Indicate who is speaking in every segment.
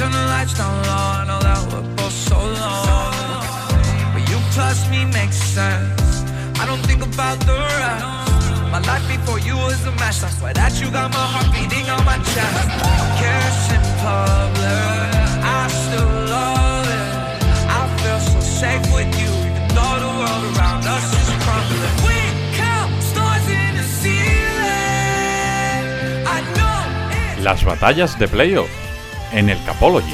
Speaker 1: turn the lights down low. I know that we're both so alone. But you plus me makes sense. I don't think about the rest. My life before you was a mess. I swear that you got my heart beating on my chest. Kiss in public, I still love it. I feel so safe with you, even though the world around us is crumbling. We count stars in the ceiling. I know
Speaker 2: Las batallas de playoff en el Capology.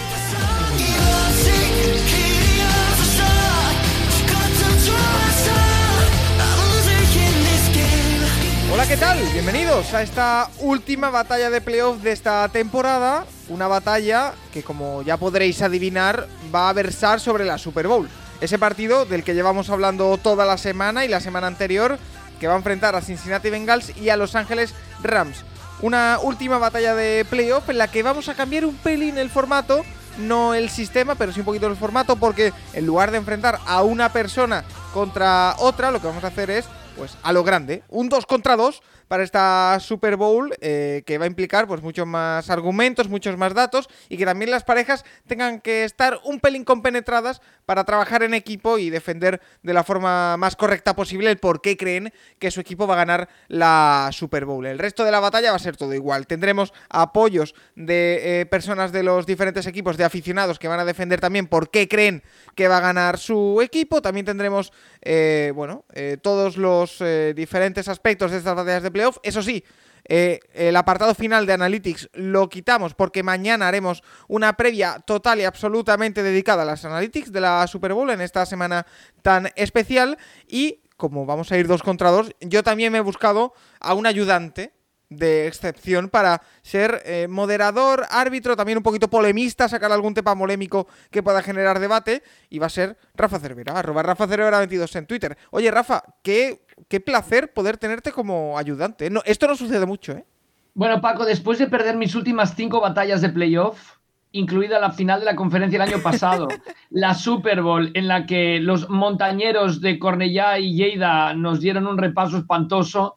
Speaker 3: Hola, ¿qué tal? Bienvenidos a esta última batalla de playoff de esta temporada. Una batalla que, como ya podréis adivinar, va a versar sobre la Super Bowl. Ese partido del que llevamos hablando toda la semana y la semana anterior, que va a enfrentar a Cincinnati Bengals y a Los Ángeles Rams. Una última batalla de playoff en la que vamos a cambiar un pelín el formato, no el sistema, pero sí un poquito el formato, porque en lugar de enfrentar a una persona contra otra, lo que vamos a hacer es pues a lo grande. Un 2 contra 2 para esta Super Bowl eh, que va a implicar pues muchos más argumentos, muchos más datos y que también las parejas tengan que estar un pelín compenetradas para trabajar en equipo y defender de la forma más correcta posible el por qué creen que su equipo va a ganar la Super Bowl. El resto de la batalla va a ser todo igual. Tendremos apoyos de eh, personas de los diferentes equipos, de aficionados que van a defender también por qué creen que va a ganar su equipo. También tendremos, eh, bueno, todos los diferentes aspectos de estas batallas de Eso sí, eh, el apartado final de Analytics lo quitamos porque mañana haremos una previa total y absolutamente dedicada a las Analytics de la Super Bowl en esta semana tan especial. Y como vamos a ir dos contra dos, yo también me he buscado a un ayudante de excepción para ser eh, moderador, árbitro, también un poquito polemista, sacar algún tema polémico que pueda generar debate, y va a ser Rafa Cervera, arroba Rafa Cervera 22 en Twitter. Oye, Rafa, qué, qué placer poder tenerte como ayudante. No, esto no sucede mucho, ¿eh?
Speaker 4: Bueno, Paco, después de perder mis últimas cinco batallas de playoff, incluida la final de la conferencia el año pasado, la Super Bowl, en la que los montañeros de Cornellá y Lleida nos dieron un repaso espantoso,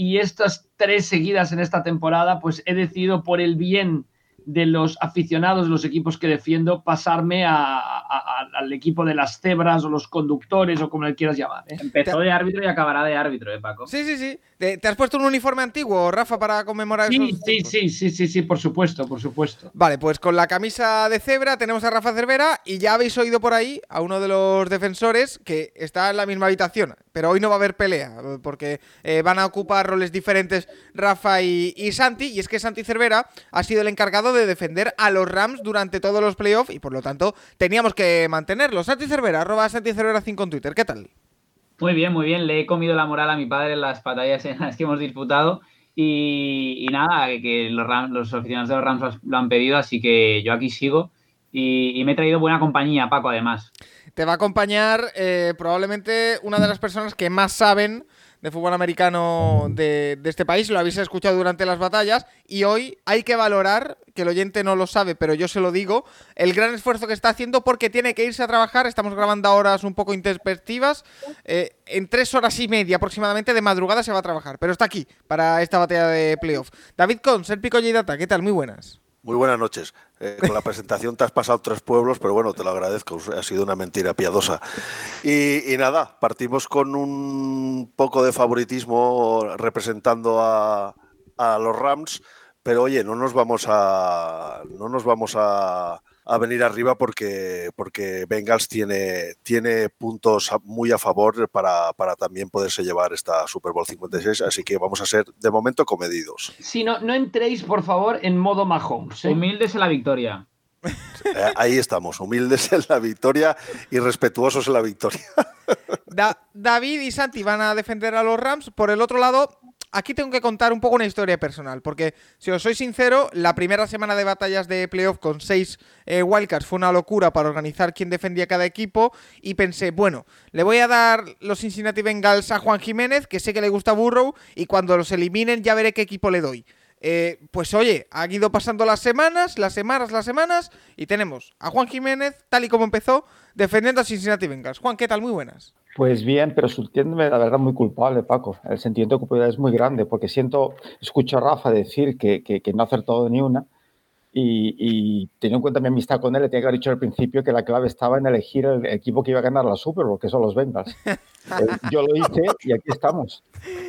Speaker 4: y estas tres seguidas en esta temporada, pues he decidido por el bien de los aficionados de los equipos que defiendo pasarme a- a- a- al equipo de las cebras o los conductores o como le quieras llamar. ¿eh?
Speaker 5: Empezó de árbitro y acabará de árbitro, ¿eh, Paco?
Speaker 3: Sí, sí, sí. ¿Te, has puesto un uniforme antiguo, Rafa, para conmemorar
Speaker 4: Sí,
Speaker 3: esos
Speaker 4: sí, sí, sí, sí, sí, por supuesto, por supuesto.
Speaker 3: Vale, pues con la camisa de cebra tenemos a Rafa Cervera y ya habéis oído por ahí a uno de los defensores que está en la misma habitación, pero hoy no va a haber pelea porque eh, van a ocupar roles diferentes Rafa y, y Santi y es que Santi Cervera ha sido el encargado de defender a los Rams durante todos los playoffs y por lo tanto teníamos que mantenerlo. Santi Cervera, arroba Santi Cervera 5 en Twitter, ¿qué tal?
Speaker 5: Muy bien, muy bien. Le he comido la moral a mi padre en las batallas en las que hemos disputado. Y, y nada, que los, aficionados de los Rams lo han pedido, así que yo aquí sigo. Y, y me he traído buena compañía, Paco, además.
Speaker 3: Te va a acompañar eh, probablemente una de las personas que más saben de fútbol americano de, de este país, lo habéis escuchado durante las batallas, y hoy hay que valorar, que el oyente no lo sabe, pero yo se lo digo, el gran esfuerzo que está haciendo porque tiene que irse a trabajar, estamos grabando horas un poco intempestivas, eh, en tres horas y media aproximadamente de madrugada se va a trabajar, pero está aquí para esta batalla de playoff. David Cons, el Pico ¿qué tal? Muy buenas.
Speaker 6: Muy buenas noches. Eh, con la presentación te has pasado tres pueblos, pero bueno, te lo agradezco. Ha sido una mentira piadosa. Y, nada, partimos con un poco de favoritismo representando a, a los Rams, pero oye, no nos vamos a no nos vamos a, a venir arriba porque porque Bengals tiene tiene puntos muy a favor para, para también poderse llevar esta Super Bowl 56, así que vamos a ser de momento comedidos.
Speaker 4: Si no, no entréis, por favor, en modo Mahomes. ¿eh?
Speaker 5: Humildes en la victoria.
Speaker 6: Eh, ahí estamos, humildes en la victoria y respetuosos en la victoria.
Speaker 3: Da- David y Santi van a defender a los Rams. Por el otro lado, aquí tengo que contar un poco una historia personal. Porque, si os soy sincero, la primera semana de batallas de playoff con seis eh, wildcards fue una locura para organizar quién defendía cada equipo. Y pensé, bueno, le voy a dar los Cincinnati Bengals a Juan Jiménez, que sé que le gusta Burrow. Y cuando los eliminen, ya veré qué equipo le doy. Eh, pues oye, han ido pasando las semanas, las semanas, las semanas, y tenemos a Juan Jiménez, tal y como empezó, defendiendo a Cincinnati Bengals. Juan, ¿qué tal? Muy buenas.
Speaker 7: Pues bien, pero sintiéndome la verdad muy culpable, Paco. El sentimiento de culpabilidad es muy grande porque siento, escucho a Rafa decir que, que, no ha acertado ni una Y, y teniendo en cuenta mi amistad con él, le tenía que haber dicho al principio que la clave estaba en elegir el equipo que iba a ganar la Super Bowl, que son los Bengals. Eh, Yo lo hice y aquí estamos.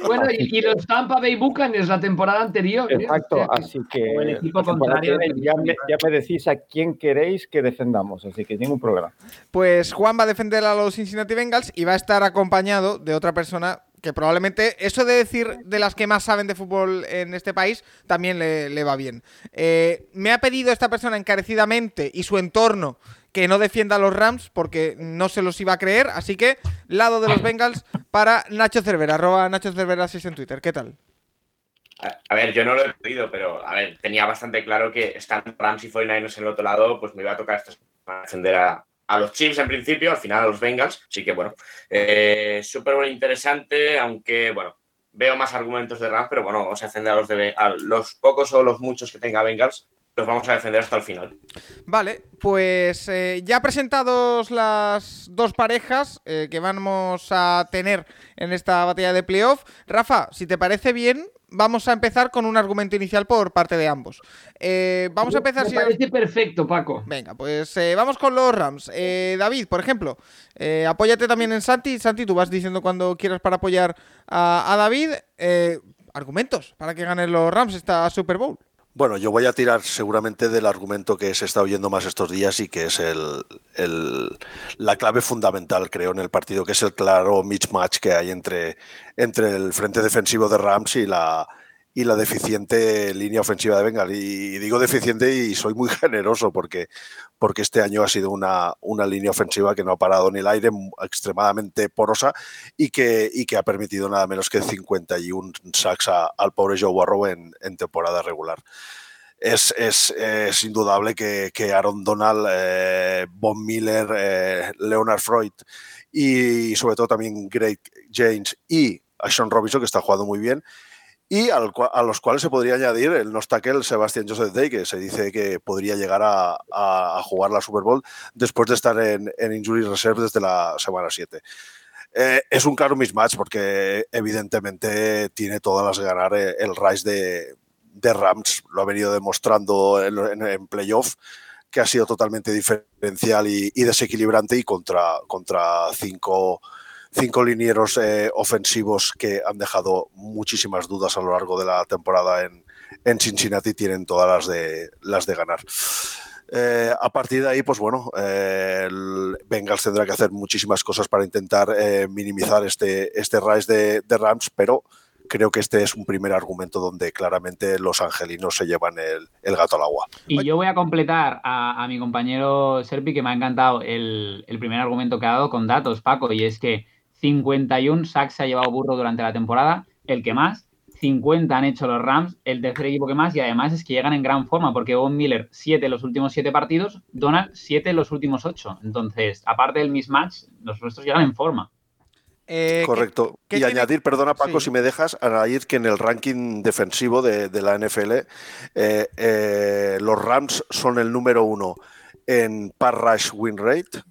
Speaker 4: Bueno,
Speaker 7: Así
Speaker 4: y, y los Tampa Bay Buccaneers la temporada anterior. ¿eh?
Speaker 7: Exacto,
Speaker 4: O sea que-
Speaker 7: así que
Speaker 5: el equipo contrario
Speaker 7: que
Speaker 5: del-
Speaker 7: ya, me, ya me decís a quién queréis que defendamos, así que ningún problema.
Speaker 3: Pues Juan va a defender a los Cincinnati Bengals y va a estar acompañado de otra persona que probablemente eso de decir de las que más saben de fútbol en este país también le, le va bien. Eh, me ha pedido esta persona encarecidamente y su entorno que no defienda a los Rams porque no se los iba a creer, así que lado de los Bengals para Nacho Cervera, arroba Nacho Cervera 6 en Twitter. ¿Qué tal?
Speaker 8: A ver, yo no lo he pedido, pero a ver, tenía bastante claro que estando Rams y 49ers en el otro lado, pues me iba a tocar esta semana defender a, a los Chiefs en principio, al final a los Bengals. Así que bueno, eh, súper interesante, aunque bueno, veo más argumentos de Rams, pero bueno, vamos a defender a los, de, a los pocos o los muchos que tenga Bengals, los vamos a defender hasta el final.
Speaker 3: Vale, pues eh, ya presentados las dos parejas eh, que vamos a tener en esta batalla de playoff. Rafa, si te parece bien, vamos a empezar con un argumento inicial por parte de ambos. Eh, vamos a empezar
Speaker 4: Me
Speaker 3: si...
Speaker 4: parece perfecto, Paco.
Speaker 3: Venga, pues eh, vamos con los Rams. Eh, David, por ejemplo, apóyate también en Santi. Santi, tú vas diciendo cuando quieras para apoyar a, a David. Argumentos para que ganen los Rams esta Super Bowl.
Speaker 6: Bueno, yo voy a tirar seguramente del argumento que se está oyendo más estos días y que es el, la clave fundamental, creo, en el partido, que es el claro mismatch que hay entre, entre el frente defensivo de Rams y la, y la deficiente línea ofensiva de Bengal. Y digo deficiente y soy muy generoso porque, porque este año ha sido una, una línea ofensiva que no ha parado en el aire, extremadamente porosa y que, y que ha permitido nada menos que 51 sacks a- al pobre Joe Burrow en, temporada regular. Es, es, indudable que, que Aaron Donald, eh, Von Miller, eh, Leonard Freud y sobre todo también Greg James y a Sean Robinson, que está jugando muy bien, y al a los cuales se podría añadir el no tackle Sebastian Joseph Day, que se dice que podría llegar a, jugar la Super Bowl después de estar en, en Injury Reserve desde la semana 7. Eh, es un claro mismatch porque evidentemente tiene todas las de ganar eh, el Rise de, de Rams, lo ha venido demostrando en, en- en playoff, que ha sido totalmente diferencial y, y desequilibrante y contra, contra cinco, cinco linieros eh, ofensivos que han dejado muchísimas dudas a lo largo de la temporada en, en Cincinnati, tienen todas las de, las de ganar. Eh, a partir de ahí, pues bueno, eh, Bengals tendrá que hacer muchísimas cosas para intentar eh, minimizar este, este rise de, de Rams, pero creo que este es un primer argumento donde claramente los angelinos se llevan el, el gato al agua.
Speaker 5: Y yo voy a completar a, a mi compañero Serpi, que me ha encantado el, el primer argumento que ha dado con datos, Paco, y es que 51 sacks se ha llevado Burro durante la temporada, el que más, 50 han hecho los Rams, el tercer equipo que más, y además es que llegan en gran forma, porque Von Miller 7 los últimos 7 partidos, Donald 7 los últimos 8. Entonces, aparte del mismatch, los nuestros llegan en forma.
Speaker 3: Eh, ¿qué-
Speaker 6: Correcto.
Speaker 3: qué
Speaker 6: y
Speaker 3: tiene-
Speaker 6: añadir, perdona Paco,
Speaker 3: Sí.
Speaker 6: si me dejas, añadir que en el ranking defensivo de, de la NFL, eh, eh, los Rams son el número uno en par rush win rate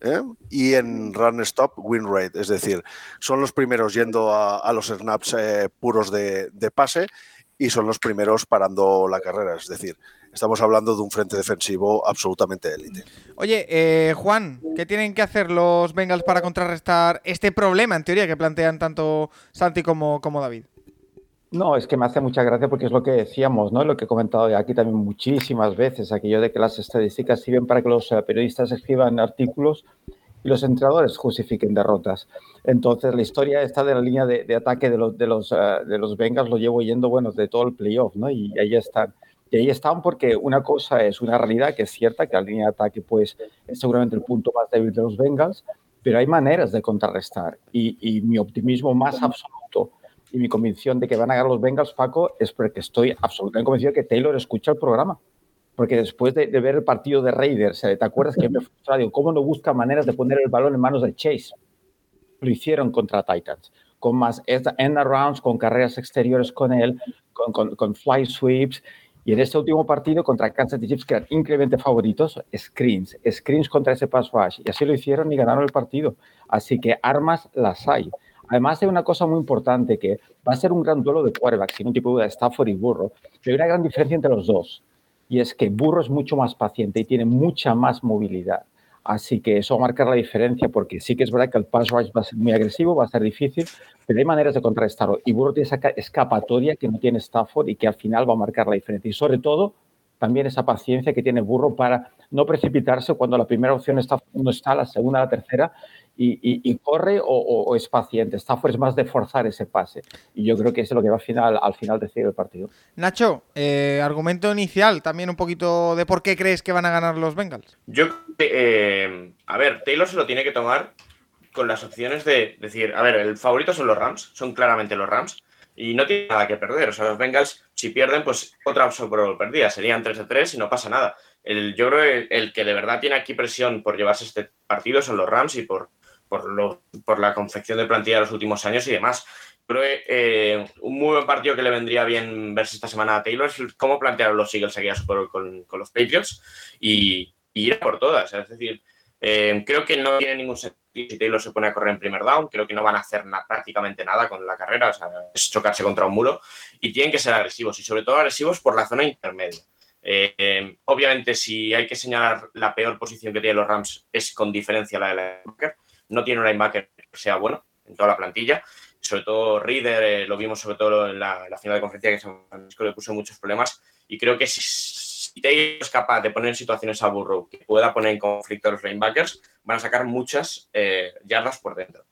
Speaker 6: ¿eh? y en run stop win rate. Es decir, son los primeros yendo a, los snaps eh, puros de, pase y son los primeros parando la carrera. Es decir, estamos hablando de un frente defensivo absolutamente élite.
Speaker 3: Oye, eh, Juan, ¿qué tienen que hacer los Bengals para contrarrestar este problema, en teoría, que plantean tanto Santi como, como David?
Speaker 7: No, es que me hace mucha gracia porque es lo que decíamos, ¿no? Lo que he comentado aquí también muchísimas veces, aquello de que las estadísticas sirven para que los eh, periodistas escriban artículos y los entrenadores justifiquen derrotas. Entonces, la historia esta de la línea de, de ataque de los, de, los, eh, de los Bengals lo llevo yendo, bueno, de todo el playoff, ¿no? Y ahí están. Y ahí están porque una cosa es una realidad que es cierta, que la línea de ataque pues, es seguramente el punto más débil de los Bengals, pero hay maneras de contrarrestar. Y, y mi optimismo más absoluto y mi convicción de que van a ganar los Bengals, Paco, es porque estoy absolutamente convencido de que Taylor escucha el programa. Porque después de, ver el partido de Raiders, ¿te acuerdas que me frustraba? Digo, ¿cómo no busca maneras de poner el balón en manos de Chase? Lo hicieron contra Titans, con más end arounds, con carreras exteriores con él, con, con, con fly sweeps. Y en este último partido contra Kansas City Chiefs, que eran increíblemente favoritos, screens, screens contra ese pass rush. Y así lo hicieron y ganaron el partido. Así que armas las hay. Además hay una cosa muy importante que va a ser un gran duelo de quarterbacks, sin un tipo de Stafford y Burro, pero hay una gran diferencia entre los dos. y es que Burro es mucho más paciente y tiene mucha más movilidad. Así que eso va a marcar la diferencia porque sí que es verdad que el pass rush va a ser muy agresivo, va a ser difícil, pero hay maneras de contrarrestarlo. Y Burro tiene esa escapatoria que no tiene Stafford y que al final va a marcar la diferencia. Y sobre todo, también esa paciencia que tiene Burro para no precipitarse cuando la primera opción está, no está, la segunda, la tercera, y, corre o, es paciente. Stafford es más de forzar ese pase. Y yo creo que eso es lo que va al final, al final decidir el partido.
Speaker 3: Nacho, eh, argumento inicial, también un poquito de por qué crees que van a ganar los Bengals.
Speaker 8: Yo, eh, a ver, Taylor se lo tiene que tomar con las opciones de decir, a ver, el favorito son los Rams, son claramente los Rams, y no tiene nada que perder. O sea, los Bengals, si pierden, pues otra opción por perdida, serían 3 de 3 y no pasa nada. El, yo creo que el que de verdad tiene aquí presión por llevarse este partido son los Rams y por, por, lo, por la confección de plantilla de los últimos años y demás. Creo que eh, un muy buen partido que le vendría bien verse esta semana a Taylor es cómo plantearon los Eagles aquí con, con, los Patriots y, ir por todas. Es decir, eh, creo que no tiene ningún sentido si Taylor se pone a correr en primer down. Creo que no van a hacer prácticamente nada con la carrera, o sea, es chocarse contra un muro y tienen que ser agresivos y sobre todo agresivos por la zona intermedia. Eh, obviamente, si hay que señalar la peor posición que tienen los Rams es con diferencia la de la no tiene un linebacker que sea bueno en toda la plantilla. Sobre todo Reader, eh, lo vimos sobre todo en la, final de conferencia que San Francisco le puso muchos problemas. Y creo que si, si Taylor es capaz de poner en situaciones a Burrow que pueda poner en conflicto a los linebackers, van a sacar muchas eh, yardas por dentro.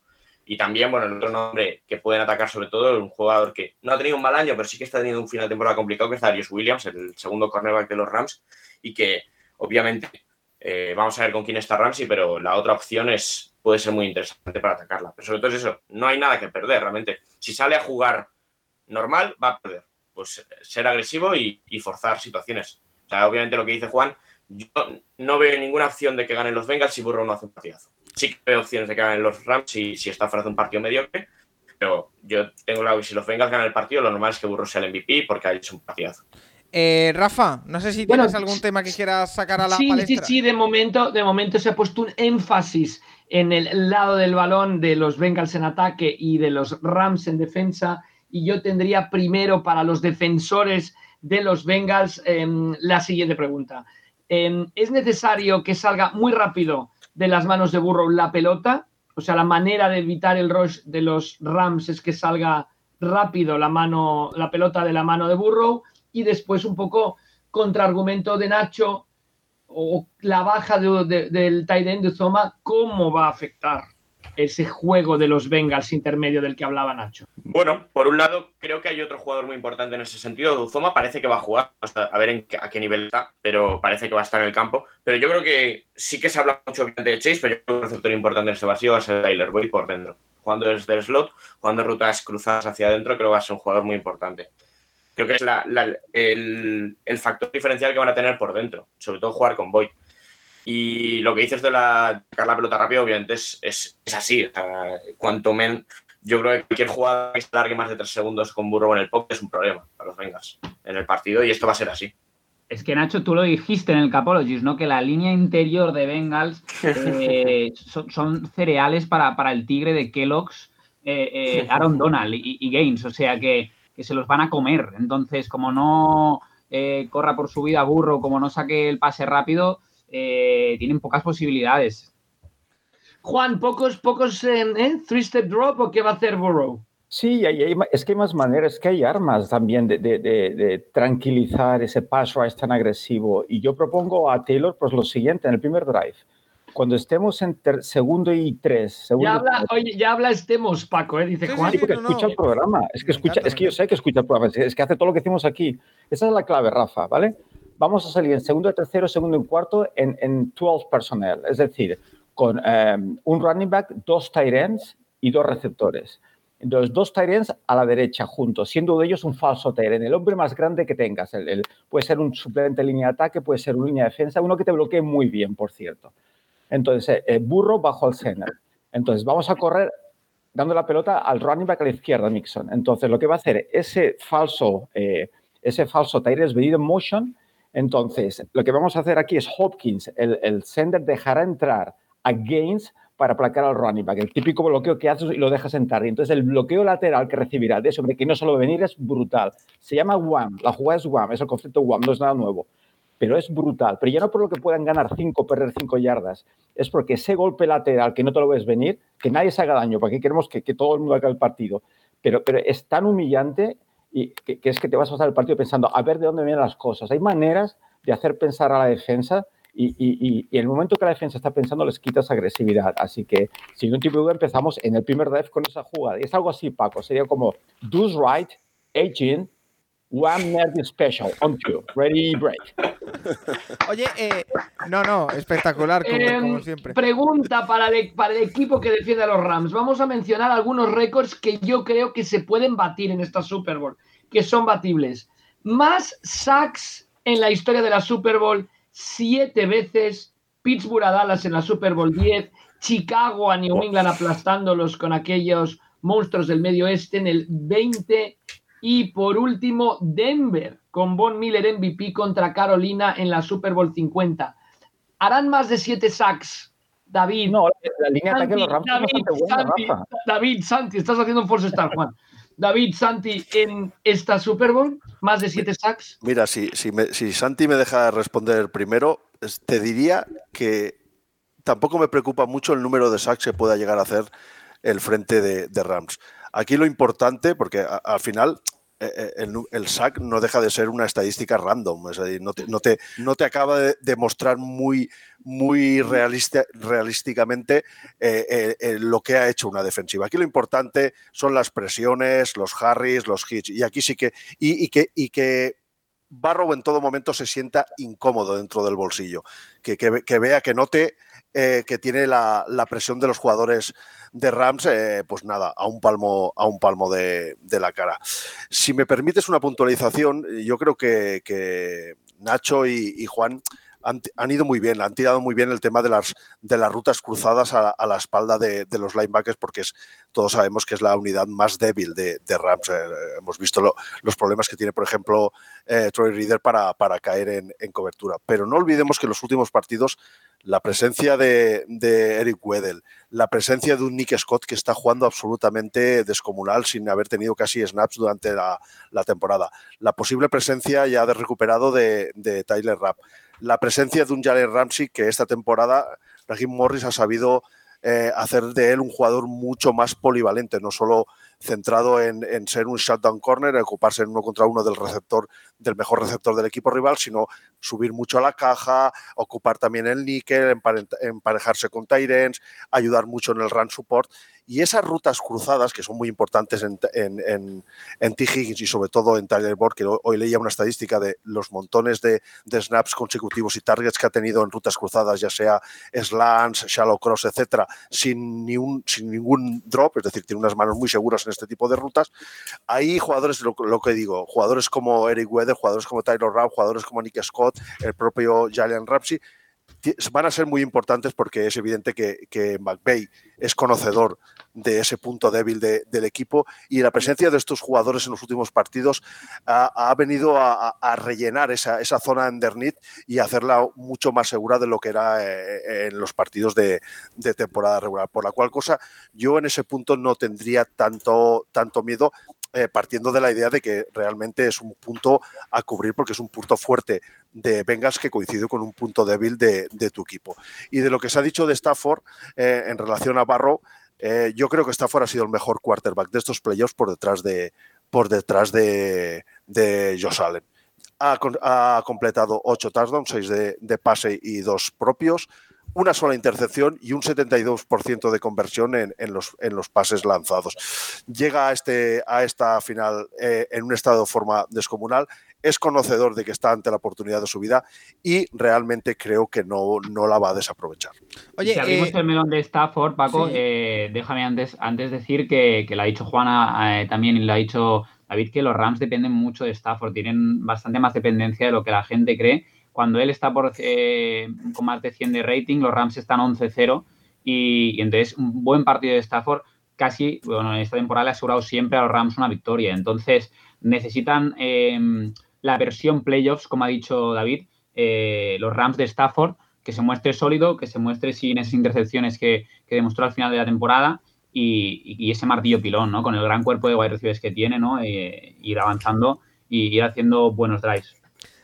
Speaker 8: Y también, bueno, el otro nombre que pueden atacar sobre todo un jugador que no ha tenido un mal año, pero sí que está teniendo un final de temporada complicado, que es Darius Williams, el segundo cornerback de los Rams, y que obviamente eh, vamos a ver con quién está Ramsey, pero la otra opción es puede ser muy interesante para atacarla. Pero sobre todo es eso, no hay nada que perder realmente. Si sale a jugar normal, va a perder. Pues ser agresivo y, forzar situaciones. O sea, obviamente lo que dice Juan, yo no veo ninguna opción de que ganen los Bengals si Burrow no hace un partidazo. Sí que veo opciones de que ganen los Rams si, si está hace un partido mediocre, pero yo tengo claro que si los Bengals ganan el partido, lo normal es que Burrow sea el MVP porque ha hecho un partidazo.
Speaker 3: Eh, Rafa, no sé si tienes algún tema que quieras sacar a la
Speaker 4: sí,
Speaker 3: palestra.
Speaker 4: Sí, sí, de momento, de momento se ha puesto un énfasis en el lado del balón de los Bengals en ataque y de los Rams en defensa. Y yo tendría primero para los defensores de los Bengals em, la siguiente pregunta. Em, ¿Es necesario que salga muy rápido de las manos de Burrow la pelota? O sea, la manera de evitar el rush de los Rams es que salga rápido la mano, la pelota de la mano de Burrow y después un poco contraargumento de Nacho o la baja del tight end de Zoma, ¿cómo va a afectar ese juego de los Bengals intermedio del que hablaba Nacho?
Speaker 8: Bueno, por un lado, creo que hay otro jugador muy importante en ese sentido. Duzoma parece que va a jugar, hasta a ver a qué nivel está, pero parece que va a estar en el campo. Pero yo creo que sí que se habla mucho de Chase, pero yo creo que un receptor importante en este vacío va a ser Tyler Boyd por dentro. Jugando desde el slot, jugando rutas cruzadas hacia adentro, creo que va a ser un jugador muy importante creo que es el, factor diferencial que van a tener por dentro, sobre todo jugar con Boy. Y lo que dices de la, la pelota rápido, obviamente es, es, así. cuanto men, yo creo que cualquier jugada que se largue más de tres segundos con Burro en el pop es un problema para los Vengas en el partido y esto va a ser así.
Speaker 5: Es que Nacho, tú lo dijiste en el Capologist, ¿no? Que la línea interior de Bengals eh, son, cereales para, para, el tigre de Kellogg's, eh, eh, Aaron Donald y, y Gaines. O sea que que se los van a comer. Entonces, como no eh, corra por su vida burro, como no saque el pase rápido, eh, tienen pocas posibilidades.
Speaker 4: Juan, pocos, pocos eh, ¿eh? three step drop o qué va a hacer Burrow?
Speaker 7: Sí, es que hay más maneras, es que hay armas también de, de, de, tranquilizar ese pass rush tan agresivo. Y yo propongo a Taylor pues lo siguiente en el primer drive cuando estemos en segundo y tres.
Speaker 4: ya, habla, oye, ya habla estemos, Paco, ¿eh? dice Juan.
Speaker 7: Sí, porque escucha el programa. Es que, escucha, es que yo sé que escucha el programa. Es que hace todo lo que hicimos aquí. Esa es la clave, Rafa, ¿vale? Vamos a salir en segundo, tercero, segundo y cuarto en, en 12 personnel. Es decir, con em, un running back, dos tight ends y dos receptores. Entonces, dos tight ends a la derecha juntos, siendo de ellos un falso tight end, el hombre más grande que tengas. El, puede ser un suplente de línea de ataque, puede ser una línea de defensa, uno que te bloquee muy bien, por cierto. Entonces, eh, burro bajo al center. Entonces, vamos a correr dando la pelota al running back a la izquierda, Mixon. Entonces, lo que va a hacer ese falso, eh, ese falso Tyrese en motion. Entonces, lo que vamos a hacer aquí es Hopkins, el, sender dejará entrar a Gaines para aplacar al running back. El típico bloqueo que haces y lo dejas entrar. Y entonces el bloqueo lateral que recibirá de ese hombre que no solo va a venir es brutal. Se llama WAM. La jugada es WAM, es el concepto WAM, no es nada nuevo. Pero es brutal. Pero ya no por lo que puedan ganar 5, perder 5 yardas, es porque ese golpe lateral que no te lo ves venir, que nadie se haga daño, porque queremos que, todo el mundo haga el partido, pero, pero es tan humillante y que, es que te vas a pasar el partido pensando, a ver de dónde vienen las cosas. Hay maneras de hacer pensar a la defensa y, y, el momento que la defensa está pensando les quitas agresividad. Así que si un tipo empezamos en el primer drive con esa jugada. Y es algo así, Paco. Sería como, do's right, aging, One Nerdy Special on two. Ready, break.
Speaker 3: Oye, eh, no, no, espectacular, como, eh, como, siempre.
Speaker 4: Pregunta para el, para el equipo que defiende a los Rams. Vamos a mencionar algunos récords que yo creo que se pueden batir en esta Super Bowl, que son batibles. Más sacks en la historia de la Super Bowl, siete veces. Pittsburgh a Dallas en la Super Bowl 10. Chicago a New England aplastándolos con aquellos monstruos del medio oeste en el 20 y por último, Denver con Von Miller MVP contra Carolina en la Super Bowl 50. ¿Harán más de siete sacks? David.
Speaker 7: No, la línea de ataque de los Rams
Speaker 4: David,
Speaker 7: es buena,
Speaker 4: Santi, David, Santi, estás haciendo un false start, Juan. David, Santi, en esta Super Bowl, más de siete sacks.
Speaker 6: Mira, si, si, me, si Santi me deja responder primero, te diría que tampoco me preocupa mucho el número de sacks que pueda llegar a hacer el frente de, de Rams. Aquí lo importante, porque al final eh, eh, el, el, sack no deja de ser una estadística random, no, te, no, te, no te acaba de demostrar muy, muy realísticamente eh, lo que ha hecho una defensiva. Aquí lo importante son las presiones, los harris, los hits, y aquí sí que, y que, y que Barrow en todo momento se sienta incómodo dentro del bolsillo, que, que, que vea, que note eh, que tiene la, la, presión de los jugadores de Rams, eh, pues nada, a un palmo, a un palmo de, de, la cara. Si me permites una puntualización, yo creo que, que Nacho y, y Juan han, ido muy bien, han tirado muy bien el tema de las, de las rutas cruzadas a, la espalda de, los linebackers, porque es, todos sabemos que es la unidad más débil de, Rams. Eh, hemos visto lo, los problemas que tiene, por ejemplo, eh, Troy Reader para, para caer en, en, cobertura. Pero no olvidemos que en los últimos partidos la presencia de, Eric Weddle, la presencia de un Nick Scott que está jugando absolutamente descomunal sin haber tenido casi snaps durante la, temporada, la posible presencia ya de recuperado de Tyler Rapp, la presencia de un Jalen Ramsey que esta temporada Raheem Morris ha sabido eh, hacer de él un jugador mucho más polivalente, no solo centrado en, en, ser un shutdown corner, ocuparse en uno contra uno del receptor, del mejor receptor del equipo rival, sino subir mucho a la caja, ocupar también el níquel, emparejarse con Tyrens, ayudar mucho en el run support. Y esas rutas cruzadas, que son muy importantes en, en, en, en T. Higgins y sobre todo en Tyler Board, que hoy leía una estadística de los montones de, de, snaps consecutivos y targets que ha tenido en rutas cruzadas, ya sea slants, shallow cross, etcétera, sin, ni un, sin ningún drop, es decir, tiene unas manos muy seguras en este tipo de rutas. Hay jugadores, lo, lo que digo, jugadores como Eric Weather, jugadores como Tyler Rapp, jugadores como Nick Scott, el propio Jalen Ramsey, van a ser muy importantes porque es evidente que, que es conocedor de ese punto débil de, del equipo y la presencia de estos jugadores en los últimos partidos ha, ha venido a, a, rellenar esa, esa zona underneath y hacerla mucho más segura de lo que era eh, en los partidos de, de, temporada regular. Por la cual cosa, yo en ese punto no tendría tanto, tanto miedo. Eh, partiendo de la idea de que realmente es un punto a cubrir porque es un punto fuerte de Bengals que coincide con un punto débil de, tu equipo. Y de lo que se ha dicho de Stafford eh, en relación a Barrow, eh, yo creo que Stafford ha sido el mejor quarterback de estos playoffs por detrás de, por detrás de, de Josh Allen. Ha, ha, completado 8 touchdowns, 6 de, de, pase y 2 propios, una sola intercepción y un 72% de conversión en, en, los, en, los, pases lanzados. Llega a, este, a esta final eh, en un estado de forma descomunal es conocedor de que está ante la oportunidad de su vida y realmente creo que no, no la va a desaprovechar.
Speaker 5: Oye, si abrimos eh, el melón de Stafford, Paco, sí. eh, déjame antes, antes decir que, que lo ha dicho Juana eh, también y lo ha dicho David, que los Rams dependen mucho de Stafford, tienen bastante más dependencia de lo que la gente cree. Cuando él está por, eh, con más de 100 de rating, los Rams están 11-0 y, y entonces un buen partido de Stafford casi, bueno, en esta temporada le ha asegurado siempre a los Rams una victoria. Entonces necesitan eh, la versión playoffs, como ha dicho David, eh, los Rams de Stafford, que se muestre sólido, que se muestre sin esas intercepciones que, que demostró al final de la temporada y, y, ese martillo pilón, ¿no? Con el gran cuerpo de wide receivers que tiene, ¿no? Eh, ir avanzando y ir haciendo buenos drives.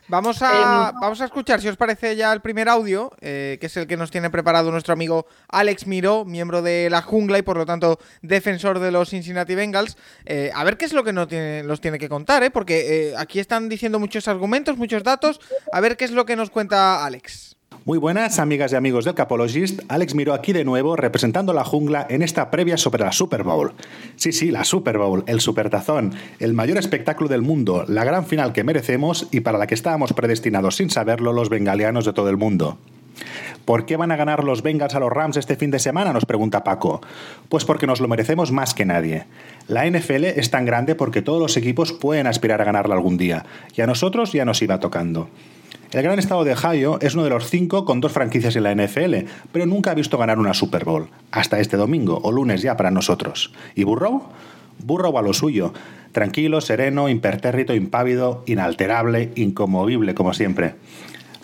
Speaker 3: Vamos a, vamos a escuchar, si os parece, ya el primer audio, eh, que es el que nos tiene preparado nuestro amigo Alex Miró, miembro de la jungla y por lo tanto defensor de los Cincinnati Bengals. Eh, a ver qué es lo que nos tiene, los tiene que contar, ¿eh? porque eh, aquí están diciendo muchos argumentos, muchos datos. A ver qué es lo que nos cuenta Alex.
Speaker 9: Muy buenas, amigas y amigos del Capologist. Alex Miró aquí de nuevo, representando la jungla en esta previa sobre la Super Bowl. Sí, sí, la Super Bowl, el Supertazón, el mayor espectáculo del mundo, la gran final que merecemos y para la que estábamos predestinados sin saberlo los bengalianos de todo el mundo. ¿Por qué van a ganar los Bengals a los Rams este fin de semana? Nos pregunta Paco. Pues porque nos lo merecemos más que nadie. La NFL es tan grande porque todos los equipos pueden aspirar a ganarla algún día, y a nosotros ya nos iba tocando. El gran estado de Ohio es uno de los cinco con dos franquicias en la NFL, pero nunca ha visto ganar una Super Bowl, hasta este domingo, o lunes ya para nosotros. ¿Y Burrow? Burrow a lo suyo, tranquilo, sereno, impertérrito, impávido, inalterable, incomovible como siempre.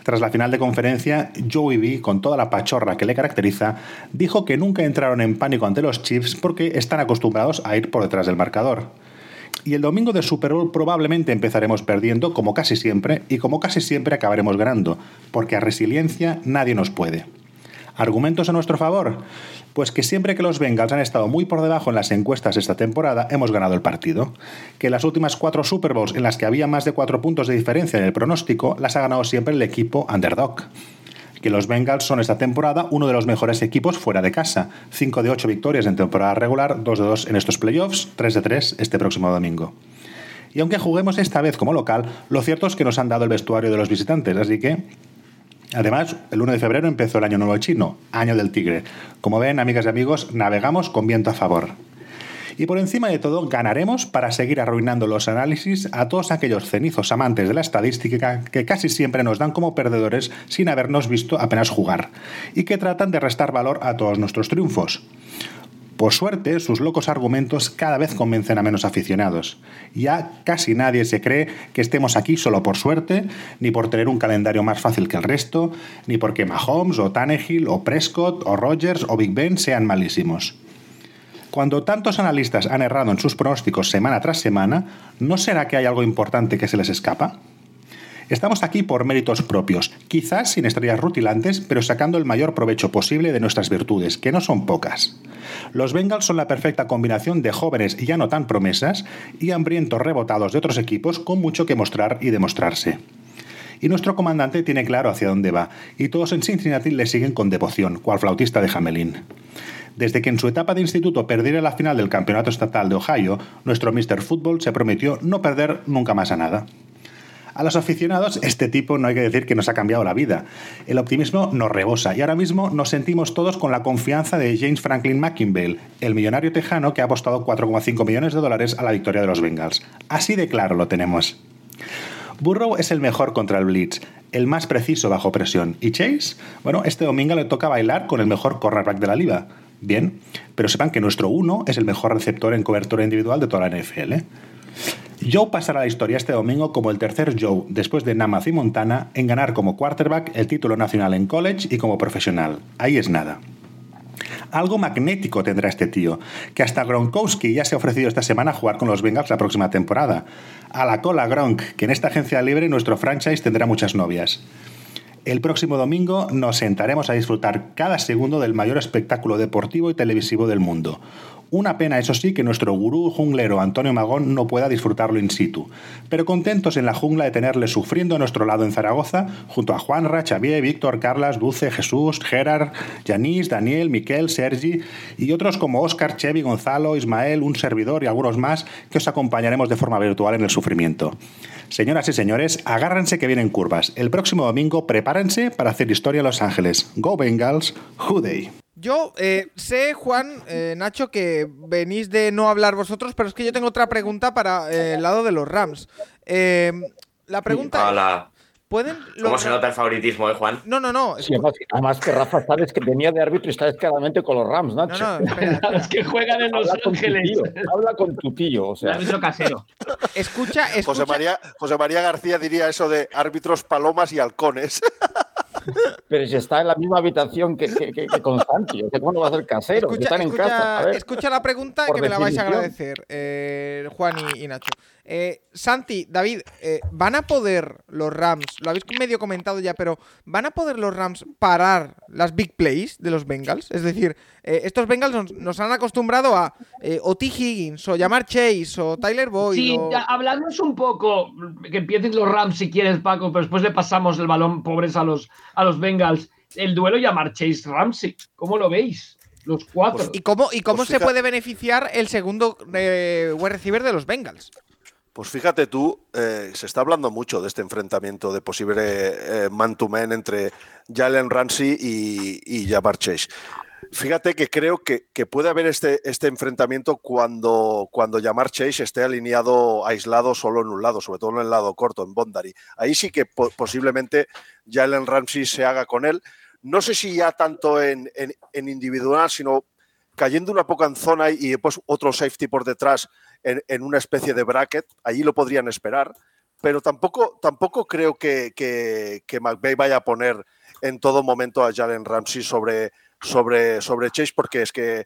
Speaker 9: Tras la final de conferencia, Joey B, con toda la pachorra que le caracteriza, dijo que nunca entraron en pánico ante los Chiefs porque están acostumbrados a ir por detrás del marcador. Y el domingo de Super Bowl probablemente empezaremos perdiendo, como casi siempre, y como casi siempre acabaremos ganando, porque a resiliencia nadie nos puede. ¿Argumentos a nuestro favor? Pues que siempre que los Bengals han estado muy por debajo en las encuestas esta temporada, hemos ganado el partido. Que las últimas cuatro Super Bowls en las que había más de cuatro puntos de diferencia en el pronóstico, las ha ganado siempre el equipo underdog que los Bengals son esta temporada uno de los mejores equipos fuera de casa. 5 de 8 victorias en temporada regular, 2 de 2 en estos playoffs, 3 de 3 este próximo domingo. Y aunque juguemos esta vez como local, lo cierto es que nos han dado el vestuario de los visitantes, así que Además, el 1 de febrero empezó el Año Nuevo Chino, Año del Tigre. Como ven, amigas y amigos, navegamos con viento a favor. Y por encima de todo, ganaremos para seguir arruinando los análisis a todos aquellos cenizos amantes de la estadística que casi siempre nos dan como perdedores sin habernos visto apenas jugar, y que tratan de restar valor a todos nuestros triunfos. Por suerte, sus locos argumentos cada vez convencen a menos aficionados. Ya casi nadie se cree que estemos aquí solo por suerte, ni por tener un calendario más fácil que el resto, ni porque Mahomes o Tannehill o Prescott o Rogers o Big Ben sean malísimos. Cuando tantos analistas han errado en sus pronósticos semana tras semana, ¿no será que hay algo importante que se les escapa? Estamos aquí por méritos propios, quizás sin estrellas rutilantes, pero sacando el mayor provecho posible de nuestras virtudes, que no son pocas. Los Bengals son la perfecta combinación de jóvenes ya no tan promesas y hambrientos rebotados de otros equipos con mucho que mostrar y demostrarse. Y nuestro comandante tiene claro hacia dónde va, y todos en Cincinnati le siguen con devoción, cual flautista de Jamelín. Desde que en su etapa de instituto perdiera la final del Campeonato Estatal de Ohio, nuestro Mr. Football se prometió no perder nunca más a nada. A los aficionados, este tipo no hay que decir que nos ha cambiado la vida. El optimismo nos rebosa y ahora mismo nos sentimos todos con la confianza de James Franklin McInville, el millonario tejano que ha apostado 4,5 millones de dólares a la victoria de los Bengals. Así de claro lo tenemos. Burrow es el mejor contra el Blitz, el más preciso bajo presión. ¿Y Chase? Bueno, este domingo le toca bailar con el mejor cornerback de la liga. Bien, pero sepan que nuestro 1 es el mejor receptor en cobertura individual de toda la NFL. Joe pasará a la historia este domingo como el tercer Joe, después de Namath y Montana, en ganar como quarterback el título nacional en college y como profesional. Ahí es nada. Algo magnético tendrá este tío, que hasta Gronkowski ya se ha ofrecido esta semana a jugar con los Bengals la próxima temporada. A la cola Gronk, que en esta agencia libre nuestro franchise tendrá muchas novias. El próximo domingo nos sentaremos a disfrutar cada segundo del mayor espectáculo deportivo y televisivo del mundo. Una pena, eso sí, que nuestro gurú junglero Antonio Magón no pueda disfrutarlo in situ, pero contentos en la jungla de tenerle sufriendo a nuestro lado en Zaragoza, junto a Juanra, Xavier, Víctor, Carlas, Dulce, Jesús, Gerard, Yanis, Daniel, Miquel, Sergi y otros como Óscar, Chevy, Gonzalo, Ismael, un servidor y algunos más que os acompañaremos de forma virtual en el sufrimiento. Señoras y señores, agárrense que vienen curvas. El próximo domingo prepárense para hacer historia en Los Ángeles. Go Bengals, Day.
Speaker 3: Yo eh, sé, Juan, eh, Nacho, que venís de no hablar vosotros, pero es que yo tengo otra pregunta para eh, el lado de los Rams. Eh, la pregunta
Speaker 8: Hola.
Speaker 3: ¿Pueden
Speaker 8: ¿Cómo se nota el favoritismo, eh, Juan?
Speaker 3: No, no, no.
Speaker 7: Sí, además, además que Rafa sabes que venía de árbitro y está claramente con los Rams,
Speaker 3: No,
Speaker 7: Nacho.
Speaker 3: no, espera, espera.
Speaker 4: Los que juegan en Los
Speaker 7: Habla con tu
Speaker 4: Ángeles.
Speaker 7: tío, habla con tu tío, o
Speaker 5: El
Speaker 7: sea,
Speaker 5: árbitro casero.
Speaker 3: Escucha,
Speaker 6: José
Speaker 3: escucha.
Speaker 6: María, José María García diría eso de árbitros palomas y halcones.
Speaker 7: pero si está en la misma habitación que, que, que- que con Santi, o sea, ¿cómo no va a ser casero? Si
Speaker 3: Escucha,
Speaker 7: están en casa. A ver,
Speaker 3: escucha la pregunta que me la vais a agradecer, eh, Juan y, y Nacho. Eh, Santi, David, eh, ¿van a poder los Rams, lo habéis medio comentado ya, pero ¿van a poder los Rams parar las big plays de los Bengals? Es decir, eh, estos Bengals nos, nos han acostumbrado a eh, o T. Higgins, o llamar Chase, o Tyler Boyd.
Speaker 4: Sí,
Speaker 3: o-
Speaker 4: hablándonos un poco, que empiecen los Rams si quieres, Paco, pero después le pasamos el balón, pobres, a los, a los Bengals. El duelo llamar Chase Ramsey, ¿cómo lo veis? Los cuatro.
Speaker 3: ¿Y cómo, y cómo
Speaker 6: Pues
Speaker 3: se
Speaker 6: fíjate-
Speaker 3: puede beneficiar el segundo eh, wide receiver de los Bengals?
Speaker 6: Pues fíjate tú, eh, se está hablando mucho de este enfrentamiento de posible eh, man-to-man entre Jalen Ramsey y, y Chase. Fíjate que creo que, puede haber este, este enfrentamiento cuando, cuando Jamar Chase esté alineado, aislado solo en un lado, sobre todo en el lado corto, en Bondary. Ahí sí que po- posiblemente Jalen Ramsey se haga con él. No sé si ya tanto en, individual, sino cayendo una poco en zona y después otro safety por detrás en, una especie de bracket. Allí lo podrían esperar. Pero tampoco, tampoco creo que, que, que McVay vaya a poner en todo momento a Jalen Ramsey sobre, sobre, sobre Chase, porque es que eh,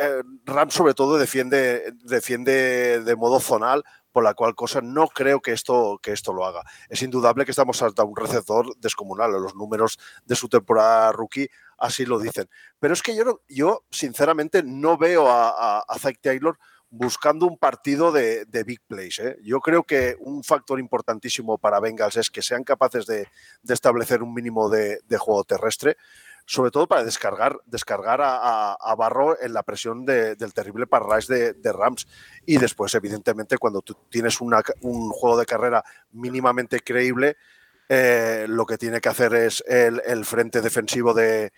Speaker 6: eh, Ram sobre todo defiende, defiende de modo zonal, por la cual cosa no creo que esto, que esto lo haga. Es indudable que estamos ante un receptor descomunal, los números de su temporada rookie así lo dicen. Pero es que yo, yo sinceramente no veo a, a, a Zach Taylor buscando un partido de, big plays. ¿eh? Yo creo que un factor importantísimo para Bengals es que sean capaces de, establecer un mínimo de, juego terrestre, sobre todo para descargar, descargar a, a- Barro en la presión de- del terrible parrash de, Rams. Y después, evidentemente, cuando tú tienes un juego de carrera mínimamente creíble, eh, lo que tiene que hacer es el frente defensivo de,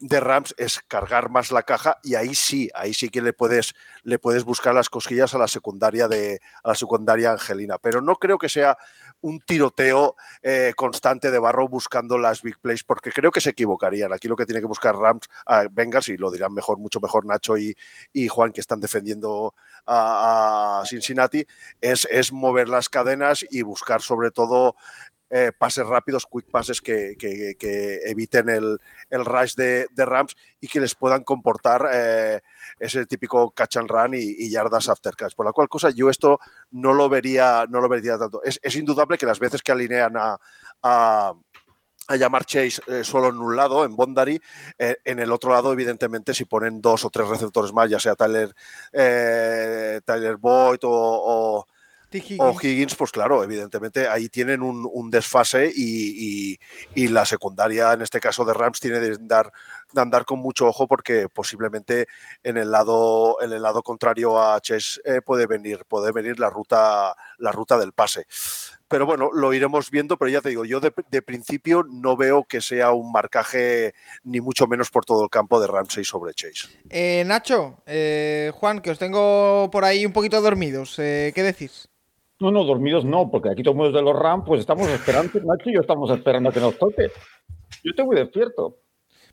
Speaker 6: de Rams es cargar más la caja y ahí sí, ahí sí que le puedes, le puedes buscar las cosquillas a la secundaria de a la secundaria Angelina. Pero no creo que sea un tiroteo eh, constante de Barro buscando las big plays, porque creo que se equivocarían. Aquí lo que tiene que buscar Rams, a Bengals, y lo dirán mejor, mucho mejor Nacho y, y Juan, que están defendiendo a, a Cincinnati, es, es mover las cadenas y buscar sobre todo eh, pases rápidos, quick passes que, que- que eviten el, el rush de, Rams y que les puedan comportar eh, ese típico catch and run y, y yardas after catch. Por la cual cosa yo esto no lo vería, no lo vería tanto. Es, indudable que las veces que alinean a, a a llamar Chase eh, solo en un lado, en Bondary, eh, en el otro lado, evidentemente, si ponen dos o tres receptores más, ya sea Tyler, eh, Tyler Boyd o, o-.
Speaker 3: Higgins.
Speaker 6: o Higgins, pues claro, evidentemente ahí tienen un, un desfase y, y- y la secundaria, en este caso de Rams, tiene de andar, de andar con mucho ojo porque posiblemente en el lado, en el lado contrario a Chase eh, puede venir, puede venir la ruta, la ruta del pase. Pero bueno, lo iremos viendo, pero ya te digo, yo de, de principio no veo que sea un marcaje ni mucho menos por todo el campo de Ramsey sobre Chase.
Speaker 3: Eh, Nacho, eh, Juan, que os tengo por ahí un poquito dormidos. eh, ¿Qué decís?
Speaker 7: No, no, dormidos no, porque aquí todo el mundo es de los Rams, pues estamos esperando, Nacho y yo estamos esperando a que nos toque. Yo estoy muy despierto.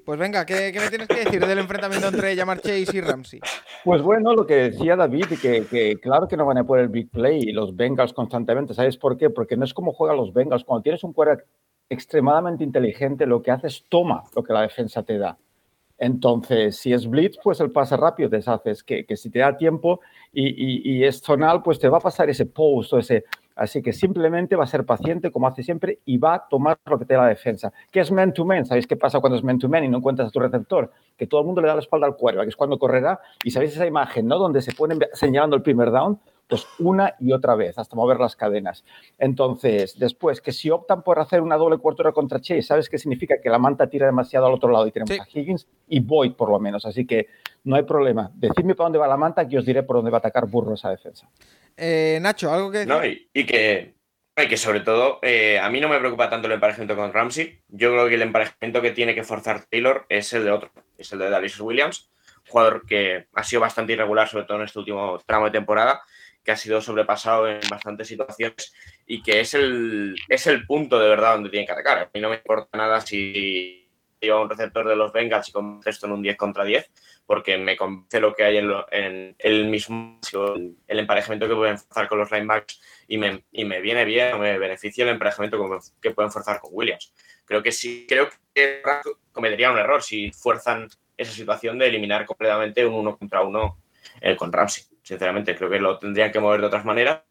Speaker 3: Pues venga, ¿qué, qué me tienes que decir del enfrentamiento entre Jamar Chase y Ramsey?
Speaker 7: Pues bueno, lo que decía David, que, que claro que no van a poner el big play y los Bengals constantemente. ¿Sabes por qué? Porque no es como juegan los Bengals. Cuando tienes un quarterback extremadamente inteligente, lo que hace es toma lo que la defensa te da. Entonces, si es blitz, pues el pase rápido te haces que, si te da tiempo y, es zonal, pues te va a pasar ese post o ese. Así que simplemente va a ser paciente, como hace siempre, y va a tomar lo que te da la defensa. ¿Qué es man to man? ¿Sabéis qué pasa cuando es man to man y no encuentras a tu receptor? Que todo el mundo le da la espalda al quarterback, que es cuando correrá. Y sabéis esa imagen, ¿no? Donde se ponen señalando el primer down, pues una y otra vez, hasta mover las cadenas. Entonces, después, que si optan por hacer una doble cobertura contra Chase, ¿sabes qué significa? Que la manta tira demasiado al otro lado y tenemos
Speaker 3: Sí.
Speaker 7: a Higgins y Boyd por lo menos. Así que no hay problema. Decidme para dónde va la manta que os diré por dónde va a atacar Burro esa defensa.
Speaker 3: Eh, Nacho, ¿algo que?
Speaker 8: No, y, y que, y que sobre todo, eh, a mí no me preocupa tanto el emparejamiento con Ramsey. Yo creo que el emparejamiento que tiene que forzar Taylor es el de otro, es el de Dallas Williams, jugador que ha sido bastante irregular, sobre todo en este último tramo de temporada, que ha sido sobrepasado en bastantes situaciones y que es el, es el punto de verdad donde tiene que atacar. A mí no me importa nada si lleva un receptor de los Bengals y convierte esto en un 10 contra 10, porque me convence lo que hay en, el mismo el emparejamiento que pueden forzar con los linebacks y me, y me viene bien, me beneficia el emparejamiento que pueden forzar con Williams. Creo que sí, creo que cometerían un error si fuerzan esa situación de eliminar completamente un uno contra uno eh, con Ramsey. Sinceramente. Creo que lo tendrían que mover de otras maneras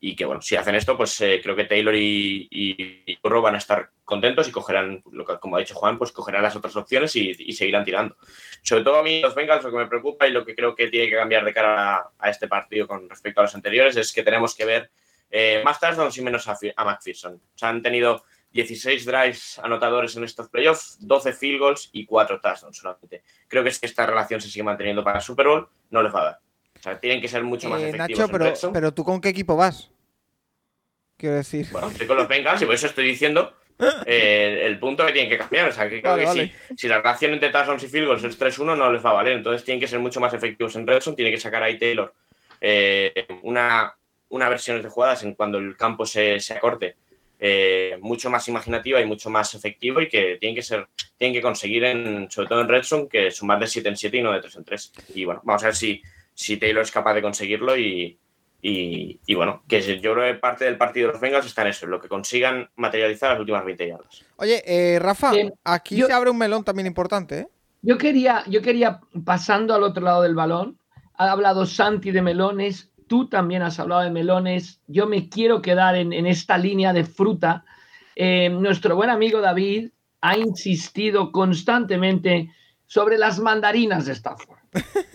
Speaker 8: y que, bueno, si hacen esto, pues eh, creo que Taylor y, y, van a estar contentos y cogerán, lo que, como ha dicho Juan, pues cogerán las otras opciones y, seguirán tirando. Sobre todo a mí los Bengals lo que me preocupa y lo que creo que tiene que cambiar de cara a, este partido con respecto a los anteriores es que tenemos que ver eh, más touchdowns y menos a, a McPherson. O sea, han tenido 16 drives anotadores en estos playoffs, 12 field goals y 4 touchdowns solamente. Creo que si esta relación se sigue manteniendo para el Super Bowl, no les va a dar. O sea, tienen que ser mucho más eh, efectivos.
Speaker 3: Nacho, pero, pero tú con qué equipo vas? Quiero decir.
Speaker 8: Bueno, estoy con los Bengals y por eso estoy diciendo eh, el punto que tienen que cambiar. O sea, que creo que Si, la relación entre touchdowns y field goals es 3-1, no les va a valer. Entonces tienen que ser mucho más efectivos en Redson. Tiene que sacar ahí Taylor eh, una, una versión de jugadas en cuando el campo se, se acorte. Eh, mucho más imaginativa y mucho más efectivo y que tienen que ser, tienen que conseguir en, sobre todo en Redson, que sumar de 7 en 7 y no de 3 en 3. Y bueno, vamos a ver si, si Taylor es capaz de conseguirlo y, y, bueno, que yo creo que parte del partido de los Bengals está en eso, en lo que consigan materializar las últimas 20 yardas.
Speaker 3: Oye, eh, Rafa, aquí se abre un melón también importante. ¿eh?
Speaker 4: Yo, quería, yo quería, pasando al otro lado del balón, ha hablado Santi de melones, tú también has hablado de melones, yo me quiero quedar en, esta línea de fruta. Eh, nuestro buen amigo David ha insistido constantemente sobre las mandarinas de Stafford.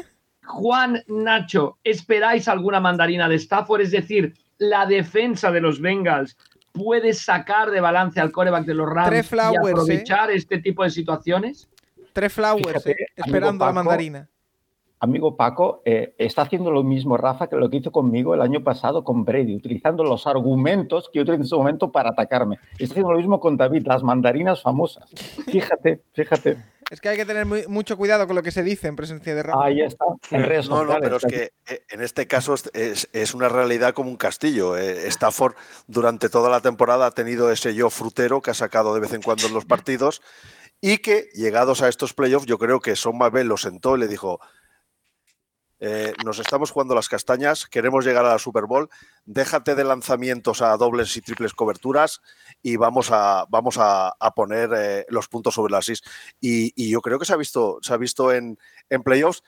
Speaker 4: Juan Nacho, ¿esperáis alguna mandarina de Stafford? Es decir, la defensa de los Bengals puede sacar de balance al coreback de los Rams y ¿eh? aprovechar este tipo de situaciones?
Speaker 3: Tres flowers, ¿eh? esperando la mandarina.
Speaker 7: Amigo Paco, eh, está haciendo lo mismo Rafa que lo que hizo conmigo el año pasado con Brady, utilizando los argumentos que yo en ese momento para atacarme. Está haciendo lo mismo con David, las mandarinas famosas. Fíjate, fíjate.
Speaker 3: Es que hay que tener mucho cuidado con lo que se dice en presencia de Rafa.
Speaker 7: Ahí está,
Speaker 6: No, no, pero es que eh, en este caso es, una realidad como un castillo. Eh, Stafford durante toda la temporada ha tenido ese yo frutero que ha sacado de vez en cuando en los partidos y que llegados a estos playoffs yo creo que Son Mabel lo sentó y le dijo eh, nos estamos jugando las castañas, queremos llegar a la Super Bowl, déjate de lanzamientos a dobles y triples coberturas y vamos a, vamos a, poner eh, los puntos sobre las is. Y, yo creo que se ha visto, se ha visto en, en playoffs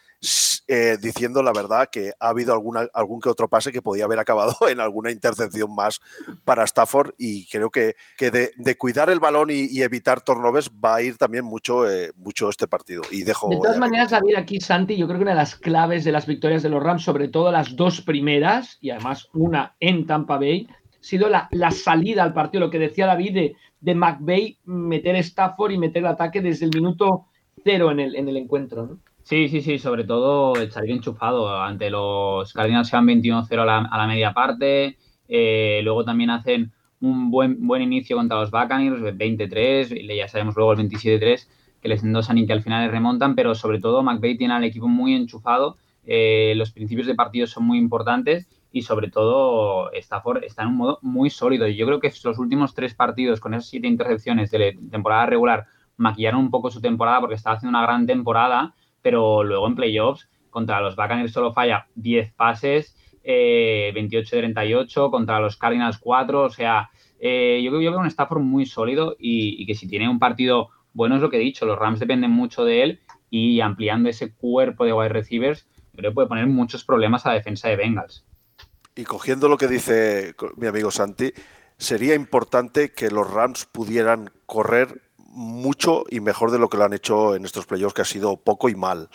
Speaker 6: eh, diciendo la verdad que ha habido alguna, algún que otro pase que podía haber acabado en alguna intercepción más para Stafford y creo que, que de, cuidar el balón y, evitar turnovers va a ir también mucho, mucho este partido. Y dejo,
Speaker 4: de todas maneras, David, aquí Santi, yo creo que una de las claves de las victorias de los Rams, sobre todo las dos primeras, y además una en Tampa Bay, ha sido la, salida al partido, lo que decía David de, de McVay, meter Stafford y meter el ataque desde el minuto cero en el, en el encuentro.
Speaker 5: Sí, sí, sí, sobre todo el salir enchufado. Ante los Cardinals se van 21-0 a la, media parte, eh, luego también hacen un buen, buen inicio contra los Buccaneers, 23, y ya sabemos luego el 27-3 que les endosan y que al final les remontan, pero sobre todo McVay tiene al equipo muy enchufado, eh, los principios de partido son muy importantes y sobre todo Stafford está en un modo muy sólido. Yo creo que los últimos tres partidos con esas siete intercepciones de temporada regular maquillaron un poco su temporada porque estaba haciendo una gran temporada, pero luego en playoffs contra los Buccaneers solo falla 10 pases, eh, 28 de 38, contra los Cardinals 4, o sea, eh, yo, yo, veo un Stafford muy sólido y, y, que si tiene un partido bueno es lo que he dicho, los Rams dependen mucho de él y ampliando ese cuerpo de wide receivers, creo puede poner muchos problemas a la defensa de Bengals.
Speaker 6: Y cogiendo lo que dice mi amigo Santi, sería importante que los Rams pudieran correr mucho y mejor de lo que lo han hecho en estos playoffs, que ha sido poco y mal.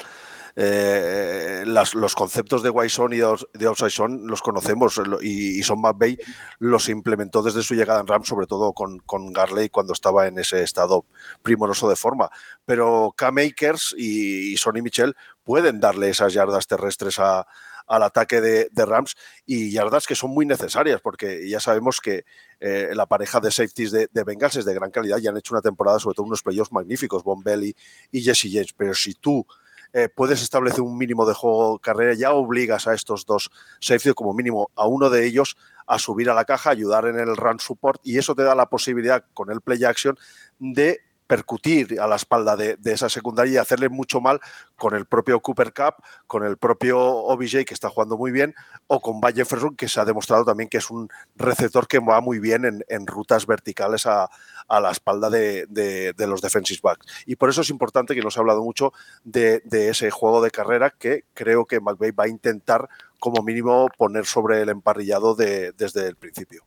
Speaker 6: Eh, los conceptos de Wyson y de Outside los conocemos y, Son McVay los implementó desde su llegada en Rams, sobre todo con, con Garley cuando estaba en ese estado primoroso de forma. Pero K-Makers y, y Sonny Michel pueden darle esas yardas terrestres al ataque de, Rams y yardas que son muy necesarias porque ya sabemos que eh, la pareja de safeties de, Bengals es de gran calidad y han hecho una temporada, sobre todo unos playoffs magníficos, Von Bell y, Jesse James. Pero si tú eh, puedes establecer un mínimo de juego carrera, ya obligas a estos dos safeties, como mínimo a uno de ellos, a subir a la caja, ayudar en el run support y eso te da la posibilidad con el play action de percutir a la espalda de, esa secundaria y hacerle mucho mal con el propio Cooper Cup, con el propio OBJ que está jugando muy bien, o con Valle Jefferson que se ha demostrado también que es un receptor que va muy bien en, rutas verticales a, la espalda de, los defensive backs. Y por eso es importante que nos ha hablado mucho de, ese juego de carrera que creo que McVeigh va a intentar como mínimo poner sobre el emparrillado de, desde el principio.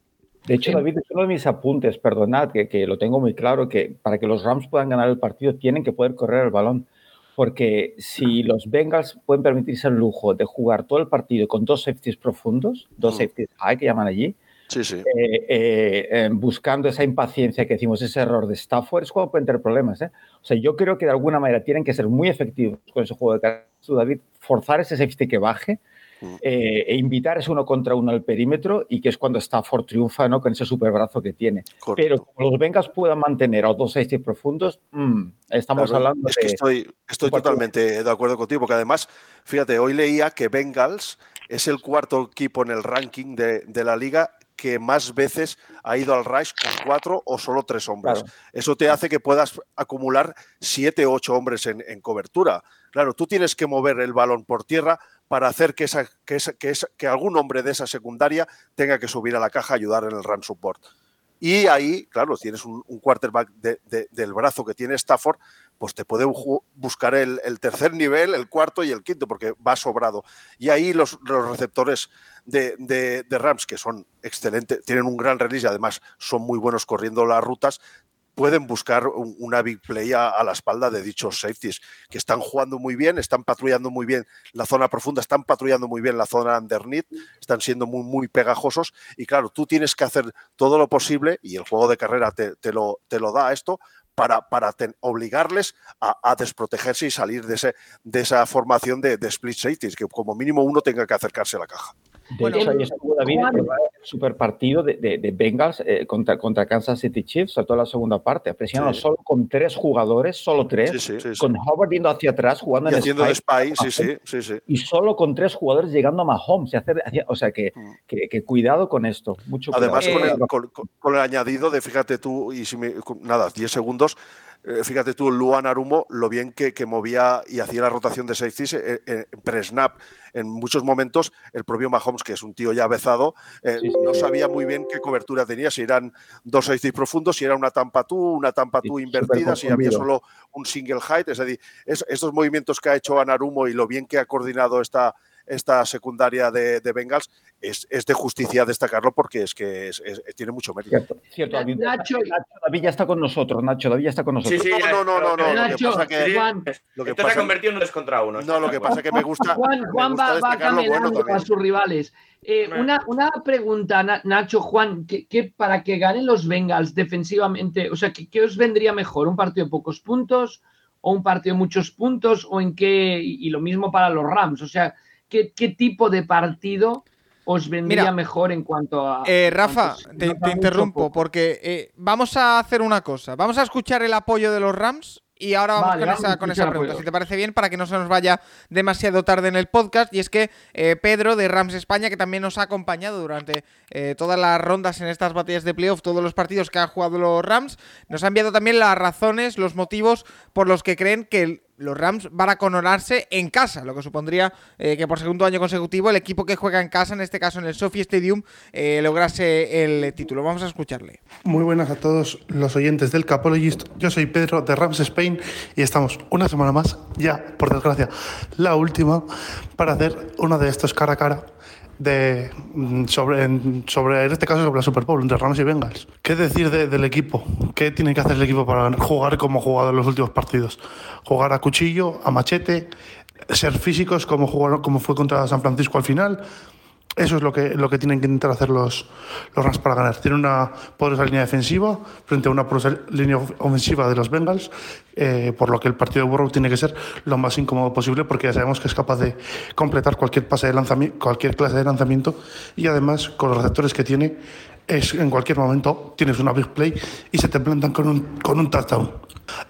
Speaker 7: De hecho, David, es uno de mis apuntes, perdonad, que, que, lo tengo muy claro, que para que los Rams puedan ganar el partido tienen que poder correr el balón. Porque si los Bengals pueden permitirse el lujo de jugar todo el partido con dos safeties profundos, dos mm. safeties high que llaman allí,
Speaker 6: sí, sí.
Speaker 7: Eh, eh, buscando esa impaciencia que decimos, ese error de Stafford, es cuando pueden tener problemas. ¿eh? O sea, yo creo que de alguna manera tienen que ser muy efectivos con ese juego de cargas, David, forzar ese safety que baje eh, e invitar es uno contra uno al perímetro y que es cuando Stafford triunfa ¿no? con ese superbrazo que tiene. Pero como los Bengals puedan mantener a dos safety profundos, mmm, estamos hablando
Speaker 6: es que estoy, estoy totalmente de acuerdo contigo, porque además, fíjate, hoy leía que Bengals es el cuarto equipo en el ranking de, de la liga que más veces ha ido al Rice con cuatro o solo tres hombres. Eso te hace que puedas acumular siete o ocho hombres en, en, cobertura. Claro, tú tienes que mover el balón por tierra para hacer que, esa, que, que, que, algún hombre de esa secundaria tenga que subir a la caja a ayudar en el run support. Y ahí, claro, tienes un, un quarterback de, de, del brazo que tiene Stafford, pues te puede buscar el, tercer nivel, el cuarto y el quinto, porque va sobrado. Y ahí los, los receptores de, de, Rams, que son excelentes, tienen un gran release y además son muy buenos corriendo las rutas, pueden buscar un, una big play a, a, la espalda de dichos safeties, que están jugando muy bien, están patrullando muy bien la zona profunda, están patrullando muy bien la zona underneath, están siendo muy, muy pegajosos. Y claro, tú tienes que hacer todo lo posible, y el juego de carrera te, lo, te lo da esto, para, para obligarles a, desprotegerse y salir de, ese, de esa formación de split safeties, que como mínimo uno tenga que acercarse a la caja.
Speaker 7: De bueno, hecho, ahí estuvo David el super partido de, de, de Bengals eh, contra, contra, Kansas City Chiefs, sobre todo la segunda parte. Presionaron sí. solo con tres jugadores, solo tres, sí, sí, con Howard yendo hacia atrás, jugando
Speaker 6: y
Speaker 7: en
Speaker 6: haciendo
Speaker 7: spy,
Speaker 6: spy sí, sí, sí,
Speaker 7: Y solo con tres jugadores llegando a Mahomes. Hacer, o sea, que, mm. que, que, cuidado con esto. Mucho
Speaker 6: Además,
Speaker 7: cuidado.
Speaker 6: Con, el, con, con, el, añadido de, fíjate tú, y si me, nada, 10 segundos, eh, fíjate tú, Luan Arumo, lo bien que, que, movía y hacía la rotación de safeties eh, eh, pre-snap. En muchos momentos, el propio Mahomes, que es un tío ya avezado, eh, sí, sí, no sabía muy bien qué cobertura tenía, si eran dos safeties profundos, si era una tampa tú, una tampa tú invertida, si había solo un single height. Es decir, es, estos movimientos que ha hecho Anarumo y lo bien que ha coordinado esta, esta secundaria de, de Bengals, es, es, de justicia destacarlo porque es que es, es, tiene mucho mérito.
Speaker 7: Cierto, cierto David, Nacho, Nacho, David ya está con nosotros, Nacho, David ya está con nosotros.
Speaker 8: Sí, sí,
Speaker 6: no, no, no, no,
Speaker 8: Nacho,
Speaker 6: lo que pasa que,
Speaker 8: Juan, lo que esto pasa, se ha convertido en un contra uno.
Speaker 6: No, lo que pasa que me gusta.
Speaker 4: Juan, Juan
Speaker 6: me gusta
Speaker 4: va, va caminando bueno a sus rivales. Eh, una, una, pregunta, Nacho, Juan, que, que, para que ganen los Bengals defensivamente, o sea, ¿qué, ¿qué, os vendría mejor? ¿Un partido de pocos puntos o un partido de muchos puntos? ¿O en qué? Y, y lo mismo para los Rams, o sea, ¿qué, qué tipo de partido os vendría Mira, mejor en cuanto a.
Speaker 3: Eh, Rafa, te, te, interrumpo porque eh, vamos a hacer una cosa. Vamos a escuchar el apoyo de los Rams y ahora vamos vale, con, vamos esa, con esa pregunta, si te parece bien, para que no se nos vaya demasiado tarde en el podcast. Y es que eh, Pedro de Rams España, que también nos ha acompañado durante eh, todas las rondas en estas batallas de playoff, todos los partidos que han jugado los Rams, nos ha enviado también las razones, los motivos por los que creen que el, los Rams van a coronarse en casa, lo que supondría eh, que por segundo año consecutivo el equipo que juega en casa, en este caso en el Sophie Stadium, eh, lograse el título. Vamos a escucharle.
Speaker 10: Muy buenas a todos los oyentes del Capologist. Yo soy Pedro de Rams Spain y estamos una semana más, ya por desgracia, la última, para hacer uno de estos cara a cara de, sobre, sobre, en este caso, sobre la Super Bowl, entre Rams y Bengals. ¿Qué decir de, del equipo? ¿Qué tiene que hacer el equipo para jugar como ha jugado en los últimos partidos? Jugar a cuchillo, a machete, ser físicos como, jugaron, como fue contra San Francisco al final. Eso es lo que, lo que tienen que intentar hacer los, los Rams para ganar. Tienen una poderosa línea defensiva frente a una poderosa línea ofensiva de los Bengals, eh, por lo que el partido de Burrow tiene que ser lo más incómodo posible porque ya sabemos que es capaz de completar cualquier, pase de lanzamiento, cualquier clase de lanzamiento y además con los receptores que tiene es en cualquier momento tienes una big play y se te plantan con un, con un touchdown.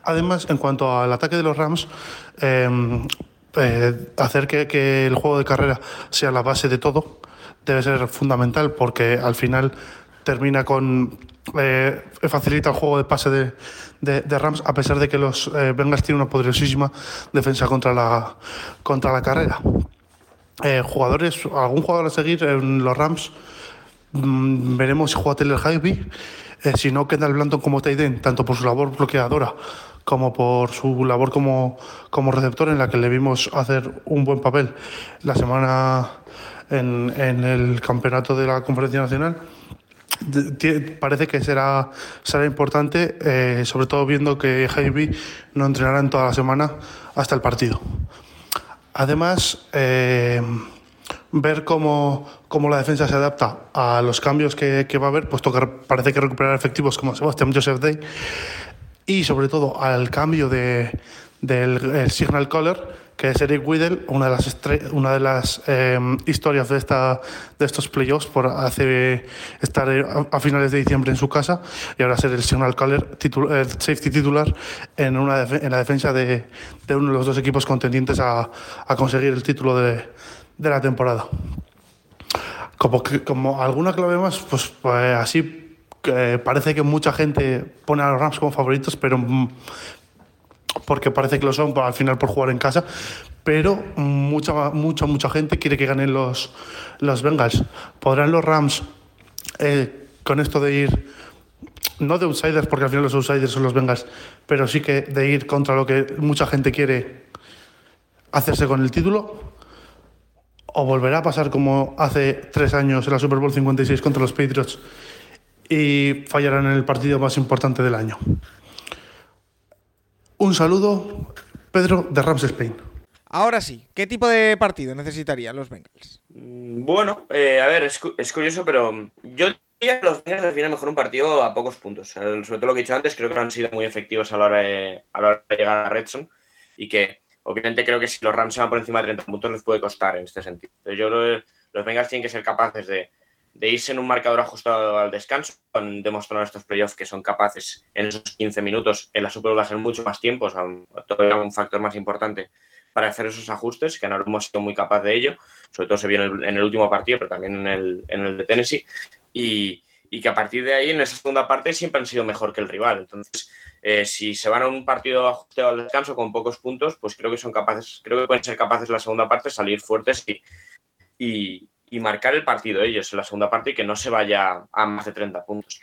Speaker 10: Además, en cuanto al ataque de los Rams, eh, eh, hacer que el juego de carrera sea la base de todo debe ser fundamental porque al final termina con eh, facilita el juego de pase de, de, Rams a pesar de que los eh, Bengals tienen una poderosísima defensa contra la contra la carrera. Eh, jugadores algún jugador a seguir en los Rams mmm, veremos si juega Taylor Hybe si no Kendall Blanton como Taiden tanto por su labor bloqueadora como por su labor como, como receptor en la que le vimos hacer un buen papel la semana en, en el campeonato de la Conferencia Nacional. Parece que será, será importante, eh, sobre todo viendo que Javi no entrenará en toda la semana hasta el partido. Además, eh, ver cómo, cómo la defensa se adapta a los cambios que, que va a haber, puesto que parece que recuperar efectivos como Sebastián Joseph Day y sobre todo al cambio de, del el signal caller que es Eric Weddle, una de las, una de las eh, historias de, esta, de estos playoffs por hace, estar a, a finales de diciembre en su casa y ahora ser el signal caller titu- el safety titular en, una en la defensa de, de uno de los dos equipos contendientes a, a conseguir el título de, de la temporada. Como, como alguna clave más, pues, pues así que parece que mucha gente pone a los Rams como favoritos, pero mm, porque parece que lo son al final por jugar en casa, pero mucha, mucha, mucha gente quiere que ganen los, los Bengals. ¿Podrán los Rams eh, con esto de ir, no de outsiders, porque al final los outsiders son los Bengals, pero sí que de ir contra lo que mucha gente quiere hacerse con el título? ¿O volverá a pasar como hace tres años en la Super Bowl 56 contra los Patriots y fallarán en el partido más importante del año? Un saludo, Pedro de Rams Spain.
Speaker 3: Ahora sí, ¿qué tipo de partido necesitarían los Bengals?
Speaker 8: Mm, Bueno, eh, a ver, es, cu- es curioso, pero yo diría que los Bengals definen mejor un partido a pocos puntos. Eh, Sobre todo lo que he dicho antes, creo que no han sido muy efectivos a la hora de, a la hora de llegar a Redson y que obviamente creo que si los Rams se van por encima de 30 puntos les puede costar en este sentido. Entonces, yo creo que los Bengals tienen que ser capaces de, de irse en un marcador ajustado al descanso. Han demostrado en estos playoffs que son capaces en esos 15 minutos, en la Super Bowl hacer mucho más tiempo, o sea, todavía un factor más importante para hacer esos ajustes, que no hemos sido muy capaz de ello, sobre todo se vio en el, en último partido, pero también en el, en el de Tennessee, y, y que a partir de ahí, en esa segunda parte, siempre han sido mejor que el rival. Entonces, eh, si se van a un partido ajustado al descanso con pocos puntos, pues creo que son capaces, creo que pueden ser capaces en la segunda parte salir fuertes y, y marcar el partido ellos en la segunda parte y que no se vaya a más de 30 puntos.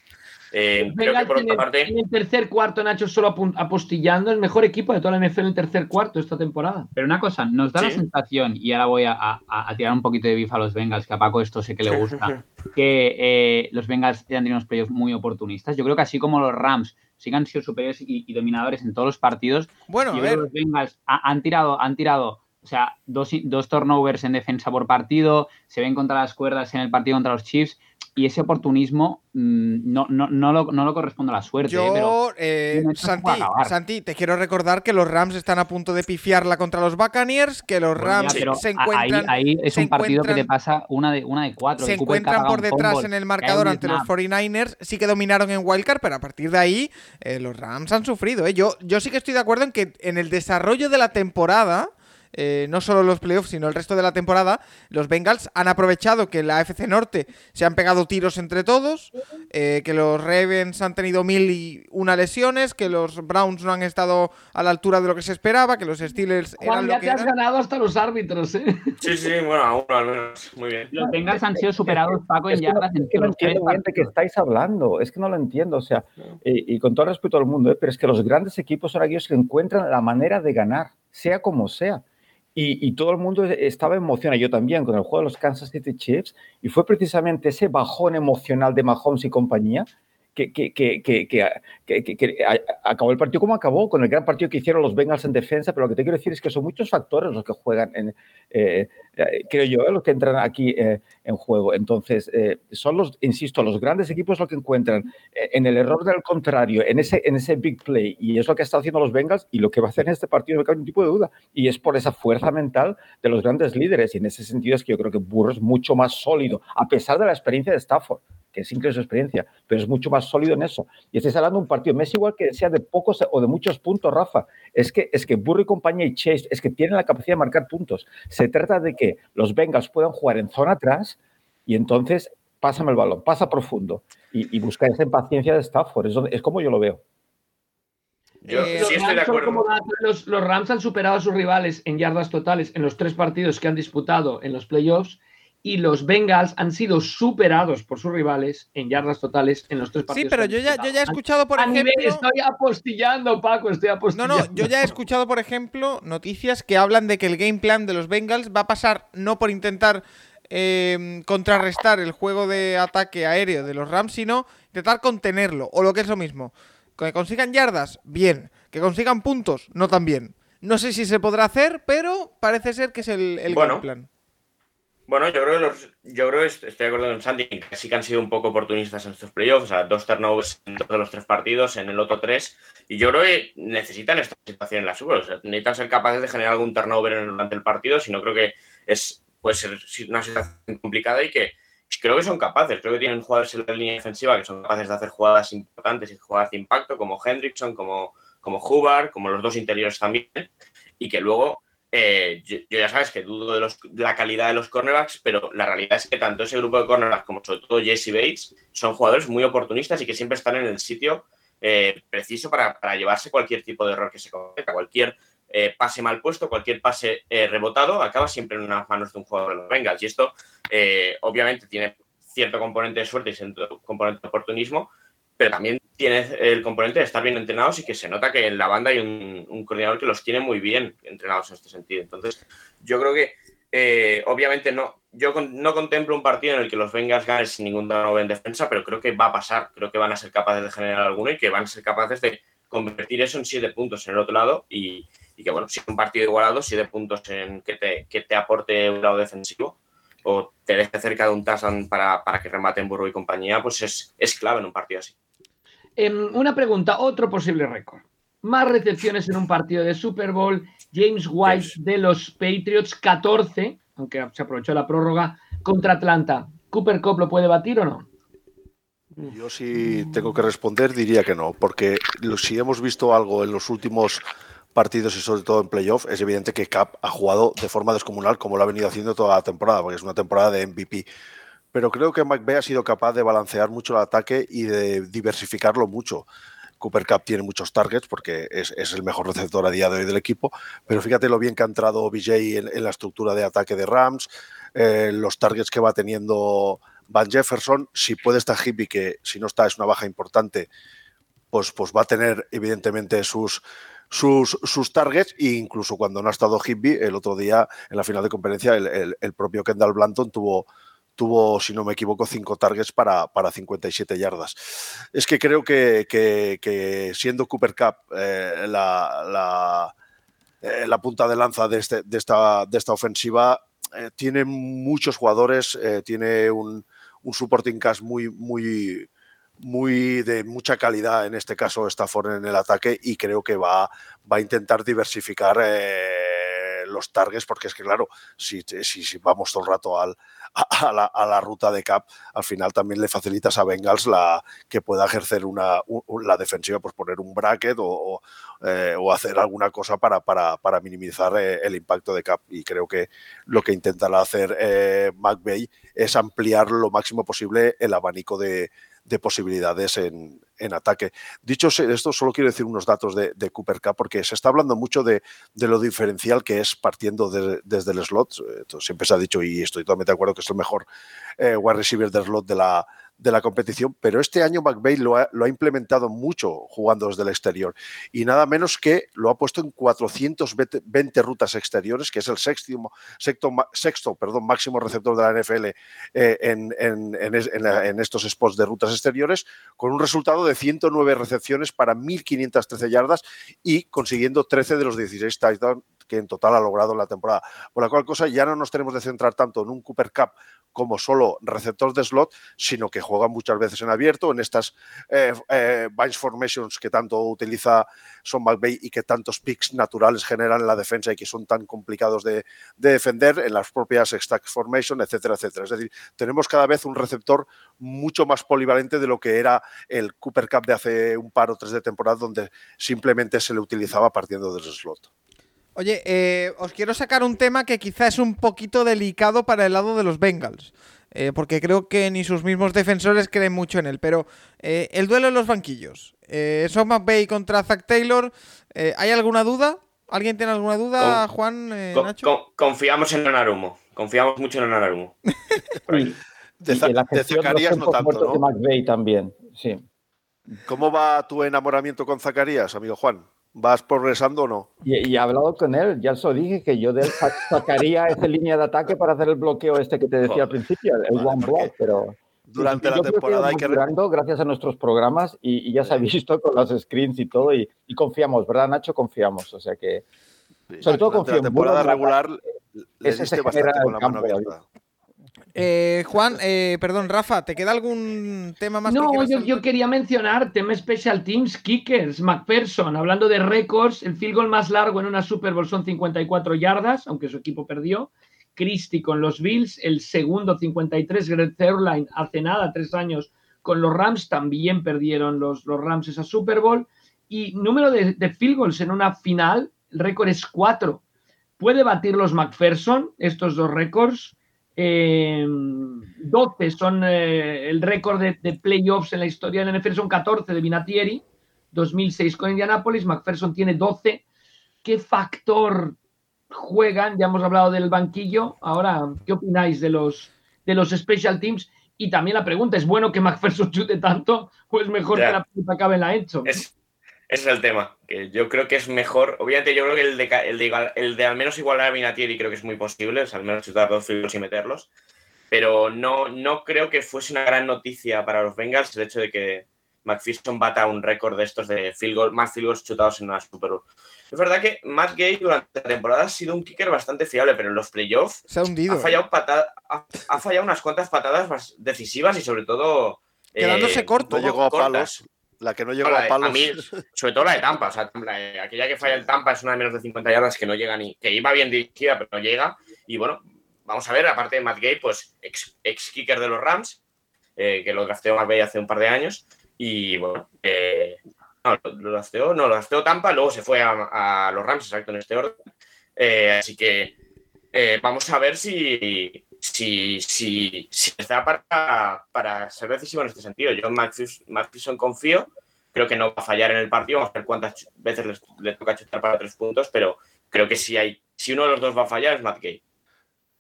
Speaker 8: Eh, creo que
Speaker 4: Bengals
Speaker 8: por
Speaker 4: en
Speaker 8: otra
Speaker 4: el-
Speaker 8: parte...
Speaker 4: En el tercer cuarto, Nacho, solo apostillando, el mejor equipo de toda la NFL en el tercer cuarto esta temporada.
Speaker 5: Pero una cosa, nos da la sensación, y ahora voy a, a- a tirar un poquito de bifa a los Bengals, que a Paco esto sé que le gusta, que eh, los Bengals han tenido unos playoffs muy oportunistas. Yo creo que así como los Rams sí que han sido superiores y, y dominadores en todos los partidos,
Speaker 3: Bueno, a
Speaker 5: yo creo que
Speaker 3: ver,
Speaker 5: los Bengals ha- han tirado, han tirado, o sea, dos, dos turnovers en defensa por partido, se ven contra las cuerdas en el partido contra los Chiefs, y ese oportunismo mm, no, no, no, lo, no lo corresponde a la suerte. ¿eh? Pero
Speaker 3: yo, eh,
Speaker 5: tiene esto
Speaker 3: Santi, te quiero recordar que los Rams están a punto de pifiarla contra los Buccaneers, que los
Speaker 5: ya,
Speaker 3: Rams
Speaker 5: pero
Speaker 3: se encuentran,
Speaker 5: ahí, ahí es un partido que te pasa una de, una de cuatro.
Speaker 3: se encuentran por detrás en el marcador ante los
Speaker 5: snap.
Speaker 3: 49ers, sí que dominaron en Wildcard, pero a partir de ahí eh, los Rams han sufrido. ¿eh? Yo, yo sí que estoy de acuerdo en que en el desarrollo de la temporada, eh, no solo los playoffs, sino el resto de la temporada, los Bengals han aprovechado que la AFC Norte se han pegado tiros entre todos, eh, que los Ravens han tenido mil y una lesiones, que los Browns no han estado a la altura de lo que se esperaba, que los Steelers eran
Speaker 4: Juan,
Speaker 3: lo
Speaker 4: ya
Speaker 3: que
Speaker 4: te has
Speaker 3: eran.
Speaker 4: ganado hasta los árbitros, ¿eh?
Speaker 8: Sí, sí, bueno, a uno al menos. Muy bien.
Speaker 5: Los Bengals han sido superados, Paco, en
Speaker 7: Es que, no,
Speaker 5: yardas en
Speaker 7: es que no entiendo de qué estáis hablando, es que no lo entiendo, o sea, y, y con todo respeto al mundo, ¿eh? pero es que los grandes equipos son aquellos que encuentran la manera de ganar, sea como sea. Y, todo el mundo estaba emocionado, yo también, con el juego de los Kansas City Chiefs, y fue precisamente ese bajón emocional de Mahomes y compañía que, acabó el partido como acabó, con el gran partido que hicieron los Bengals en defensa, pero lo que te quiero decir es que son muchos factores los que juegan, en, eh, creo yo, eh, los que entran aquí eh, en juego. Entonces, eh, son los, insisto, los grandes equipos los que encuentran eh, en el error del contrario, en ese, en ese big play, y es lo que estado haciendo los Bengals y lo que va a hacer en este partido, no cabe ningún tipo de duda, y es por esa fuerza mental de los grandes líderes, y en ese sentido es que yo creo que Burro es mucho más sólido, a pesar de la experiencia de Stafford que es increíble su experiencia, pero es mucho más sólido en eso. Y estáis hablando de un partido, me es igual que sea de pocos o de muchos puntos, Rafa. Es que, es que Burro y compañía y Chase es que tienen la capacidad de marcar puntos. Se trata de que los Bengals puedan jugar en zona atrás y entonces pásame el balón, pasa profundo y, y buscar esa impaciencia de Stafford. Es, donde- es como yo lo veo.
Speaker 8: Yo
Speaker 3: Eh,
Speaker 4: Los
Speaker 8: sí estoy de
Speaker 4: Rams son
Speaker 8: acuerdo.
Speaker 4: como dato, Los, los Rams han superado a sus rivales en yardas totales en los tres partidos que han disputado en los playoffs y los Bengals han sido superados por sus rivales en yardas totales en los tres
Speaker 3: Sí,
Speaker 4: partidos.
Speaker 3: pero
Speaker 4: que han
Speaker 3: yo ya, yo
Speaker 4: disputado.
Speaker 3: ya he escuchado, por
Speaker 4: A nivel-
Speaker 3: ejemplo...
Speaker 4: estoy apostillando, Paco, estoy
Speaker 3: No,
Speaker 4: apostillando.
Speaker 3: no, yo ya he escuchado, por ejemplo, noticias que hablan de que el game plan de los Bengals va a pasar no por intentar eh, contrarrestar el juego de ataque aéreo de los Rams, sino intentar contenerlo, o lo que es lo mismo. Que consigan yardas, bien. Que consigan puntos, no tan bien. No sé si se podrá hacer, pero parece ser que es el, el
Speaker 8: Bueno.
Speaker 3: game plan.
Speaker 8: Bueno, yo creo que los, yo creo estoy de acuerdo con en que sí que han sido un poco oportunistas en estos playoffs, o sea, dos turnovers en todos los tres partidos, en el otro tres, y yo creo que necesitan esta situación en la Bowl, o sea, necesitan ser capaces de generar algún turnover durante el partido, si no creo que es puede ser una situación complicada y que creo que son capaces, creo que tienen jugadores en la línea defensiva que son capaces de hacer jugadas importantes y jugadas de impacto, como Hendrickson, como, como Hubbard, como los dos interiores también, y que luego eh, yo, ya sabes que dudo de, los- la calidad de los cornerbacks, pero la realidad es que tanto ese grupo de cornerbacks como sobre todo Jesse Bates son jugadores muy oportunistas y que siempre están en el sitio eh, preciso para, llevarse cualquier tipo de error que se cometa. Cualquier eh, pase mal puesto, cualquier pase eh, rebotado, acaba siempre en unas manos de un jugador de los Bengals. Y esto eh, obviamente tiene cierto componente de suerte y cierto componente de oportunismo, pero también tiene el componente de estar bien entrenados y que se nota que en la banda hay un, un coordinador que los tiene muy bien entrenados en este sentido. Entonces, yo creo que eh, obviamente no, yo con- no contemplo un partido en el que los Bengals ganen sin ningún turnover en defensa, pero creo que va a pasar, creo que van a ser capaces de generar alguno y que van a ser capaces de convertir eso en siete puntos en el otro lado y, que bueno, si un partido igualado, siete puntos en que te, que te aporte un lado defensivo o te deje cerca de un touchdown para, para que rematen Burrow y compañía, pues es, es clave en un partido así.
Speaker 4: Em, una pregunta, otro posible récord. Más recepciones en un partido de Super Bowl. James White de los Patriots, 14, aunque se aprovechó la prórroga, contra Atlanta. ¿Cooper Cup lo puede batir o no?
Speaker 6: Yo si tengo que responder diría que no, porque si hemos visto algo en los últimos partidos y sobre todo en playoff, es evidente que Cap ha jugado de forma descomunal como lo ha venido haciendo toda la temporada, porque es una temporada de MVP. Pero creo que McVay ha sido capaz de balancear mucho el ataque y de diversificarlo mucho. Cooper Cup tiene muchos targets porque es, es el mejor receptor a día de hoy del equipo, pero fíjate lo bien que ha entrado BJ en, en la estructura de ataque de Rams, eh, los targets que va teniendo Van Jefferson, si puede estar Hibby, que si no está es una baja importante, pues, pues va a tener evidentemente sus, sus, sus targets e incluso cuando no ha estado Hibby, el otro día en la final de conferencia el, el- propio Kendall Blanton tuvo, tuvo, si no me equivoco, cinco targets para, para 57 yardas. Es que creo que, que- siendo Cooper Cup eh, la, eh, la punta de lanza de, este- de esta, de esta ofensiva, eh, tiene muchos jugadores, tiene un, un supporting cast muy, muy, muy de mucha calidad, en este caso Stafford en el ataque, y creo que va, va a intentar diversificar eh, los targets, porque es que, claro, si, si, vamos todo el rato al, a, la, ruta de Cap, al final también le facilitas a Bengals la, que pueda ejercer una, un- la defensiva, pues poner un bracket eh, o hacer alguna cosa para, para, para minimizar eh, el impacto de Cap. Y creo que lo que intentará hacer eh, McVay es ampliar lo máximo posible el abanico de, de posibilidades en, en ataque. Dicho esto, solo quiero decir unos datos de, de Cooper Cup, porque se está hablando mucho de, de lo diferencial que es partiendo de- desde el slot. Siempre se ha dicho, y estoy totalmente de acuerdo, que es el mejor eh, wide receiver del slot de la, de la competición, pero este año McVay lo ha, lo ha implementado mucho jugando desde el exterior. Y nada menos que lo ha puesto en 420 rutas exteriores, que es el sexto, sexto, perdón, máximo receptor de la NFL eh, en, en estos spots de rutas exteriores, con un resultado de 109 recepciones para 1.513 yardas y consiguiendo 13 de los 16 touchdowns que en total ha logrado la temporada. Por la cual cosa ya no nos tenemos de centrar tanto en un Cooper Cup como solo receptor de slot, sino que juega muchas veces en abierto, en estas eh, eh, formations que tanto utiliza Son McVay y que tantos picks naturales generan en la defensa y que son tan complicados de, de defender, en las propias stack formation, etcétera, etcétera. Es decir, tenemos cada vez un receptor mucho más polivalente de lo que era el Cooper Cup de hace un par o tres de temporada, donde simplemente se le utilizaba partiendo del slot.
Speaker 3: Oye, eh, os quiero sacar un tema que quizá es un poquito delicado para el lado de los Bengals. eh, porque creo que ni sus mismos defensores creen mucho en él. Pero eh, el duelo en los banquillos. Eh, Sean McVay contra Zach Taylor. eh, ¿Hay alguna duda? ¿Alguien tiene alguna duda,
Speaker 8: Con-
Speaker 3: Juan, eh,
Speaker 8: Con-
Speaker 3: Nacho?
Speaker 8: con- confiamos en Anarumo. Confiamos mucho en Anarumo.
Speaker 6: De, de
Speaker 7: de
Speaker 6: Zacarías no tanto,
Speaker 7: de
Speaker 6: ¿no?
Speaker 7: McVeigh también, sí.
Speaker 6: ¿Cómo va tu enamoramiento con Zacarías, amigo Juan? ¿Vas progresando o no?
Speaker 7: Y, y he hablado con él, ya se lo dije, que yo de él sa- sacaría esa línea de ataque para hacer el bloqueo este que te decía al principio, el
Speaker 6: Vale,
Speaker 7: one block, pero...
Speaker 6: Durante la temporada hay que
Speaker 7: gracias a nuestros programas y, y ya se ha visto con las screens y todo y, y confiamos, ¿verdad Nacho? Confiamos, o sea que... Sobre todo
Speaker 6: Durante
Speaker 7: confío
Speaker 6: la temporada regular le diste bastante con la mano abierta.
Speaker 3: Eh, Juan, eh, perdón, Rafa, ¿te queda algún tema más?
Speaker 4: No, yo, quería mencionar tema Special Teams, Kickers, McPherson, hablando de récords, el field goal más largo en una Super Bowl son 54 yardas, aunque su equipo perdió. Christie con los Bills, el segundo 53, Greg Zerline hace nada, tres años con los Rams, también perdieron los, los Rams esa Super Bowl. Y número de, de field goals en una final, el récord es cuatro. ¿Puede batir los McPherson estos dos récords? Eh, 12 son eh, el récord de, de playoffs en la historia del NFL, son 14 de Vinatieri, 2006 con Indianapolis, McPherson tiene 12. ¿Qué factor juegan? Ya hemos hablado del banquillo. Ahora, ¿qué opináis de los, de los special teams? Y también la pregunta, ¿es bueno que McPherson chute tanto o es mejor que la pelota acabe en la hecho?
Speaker 8: Es, ese es el tema, que yo creo que es mejor. Obviamente, yo creo que el de, ca- el de, igual- el de al menos igualar a Vinatieri creo que es muy posible, o sea, al menos chutar dos filos y meterlos. Pero no, no creo que fuese una gran noticia para los Bengals el hecho de que McPherson bata un récord de estos de field goal, más field goals chutados en una Super Bowl. Es verdad que Matt Gay durante la temporada ha sido un kicker bastante fiable, pero en los playoffs
Speaker 3: Se ha hundido.
Speaker 8: ha
Speaker 3: eh.
Speaker 8: fallado, pata- ha, ha fallado unas cuantas patadas decisivas y sobre todo... eh,
Speaker 3: Quedándose corto.
Speaker 8: un
Speaker 6: No llegó a
Speaker 8: cortas.
Speaker 6: palos. La que no llegó a palos.
Speaker 8: mí, sobre todo la de Tampa, o sea, la- aquella que falla el Tampa es una de menos de 50 yardas que no llega ni, que iba bien dirigida, pero no llega. Y bueno, vamos a ver, aparte de Matt Gay, pues ex, ex kicker de los Rams, eh, que lo drafteó Marbella hace un par de años. Y bueno, eh, no, lo, drafteó, no, lo drafteó Tampa, luego se fue a, a los Rams, exacto, en este orden. Eh, así que eh, vamos a ver si, si, si, si da para, para ser decisivo en este sentido. Yo en Maxson confío, creo que no va a fallar en el partido, vamos a ver cuántas veces le toca chutar para tres puntos, pero creo que si, hay, si uno de los dos va a fallar es Matt Gay.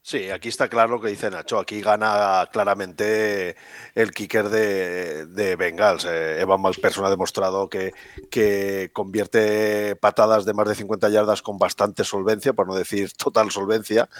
Speaker 6: Sí, aquí está claro lo que dice Nacho. Aquí gana claramente el kicker de, de Bengals. Eh, Evan McPherson ha demostrado que, que convierte patadas de más de 50 yardas con bastante solvencia, por no decir total solvencia.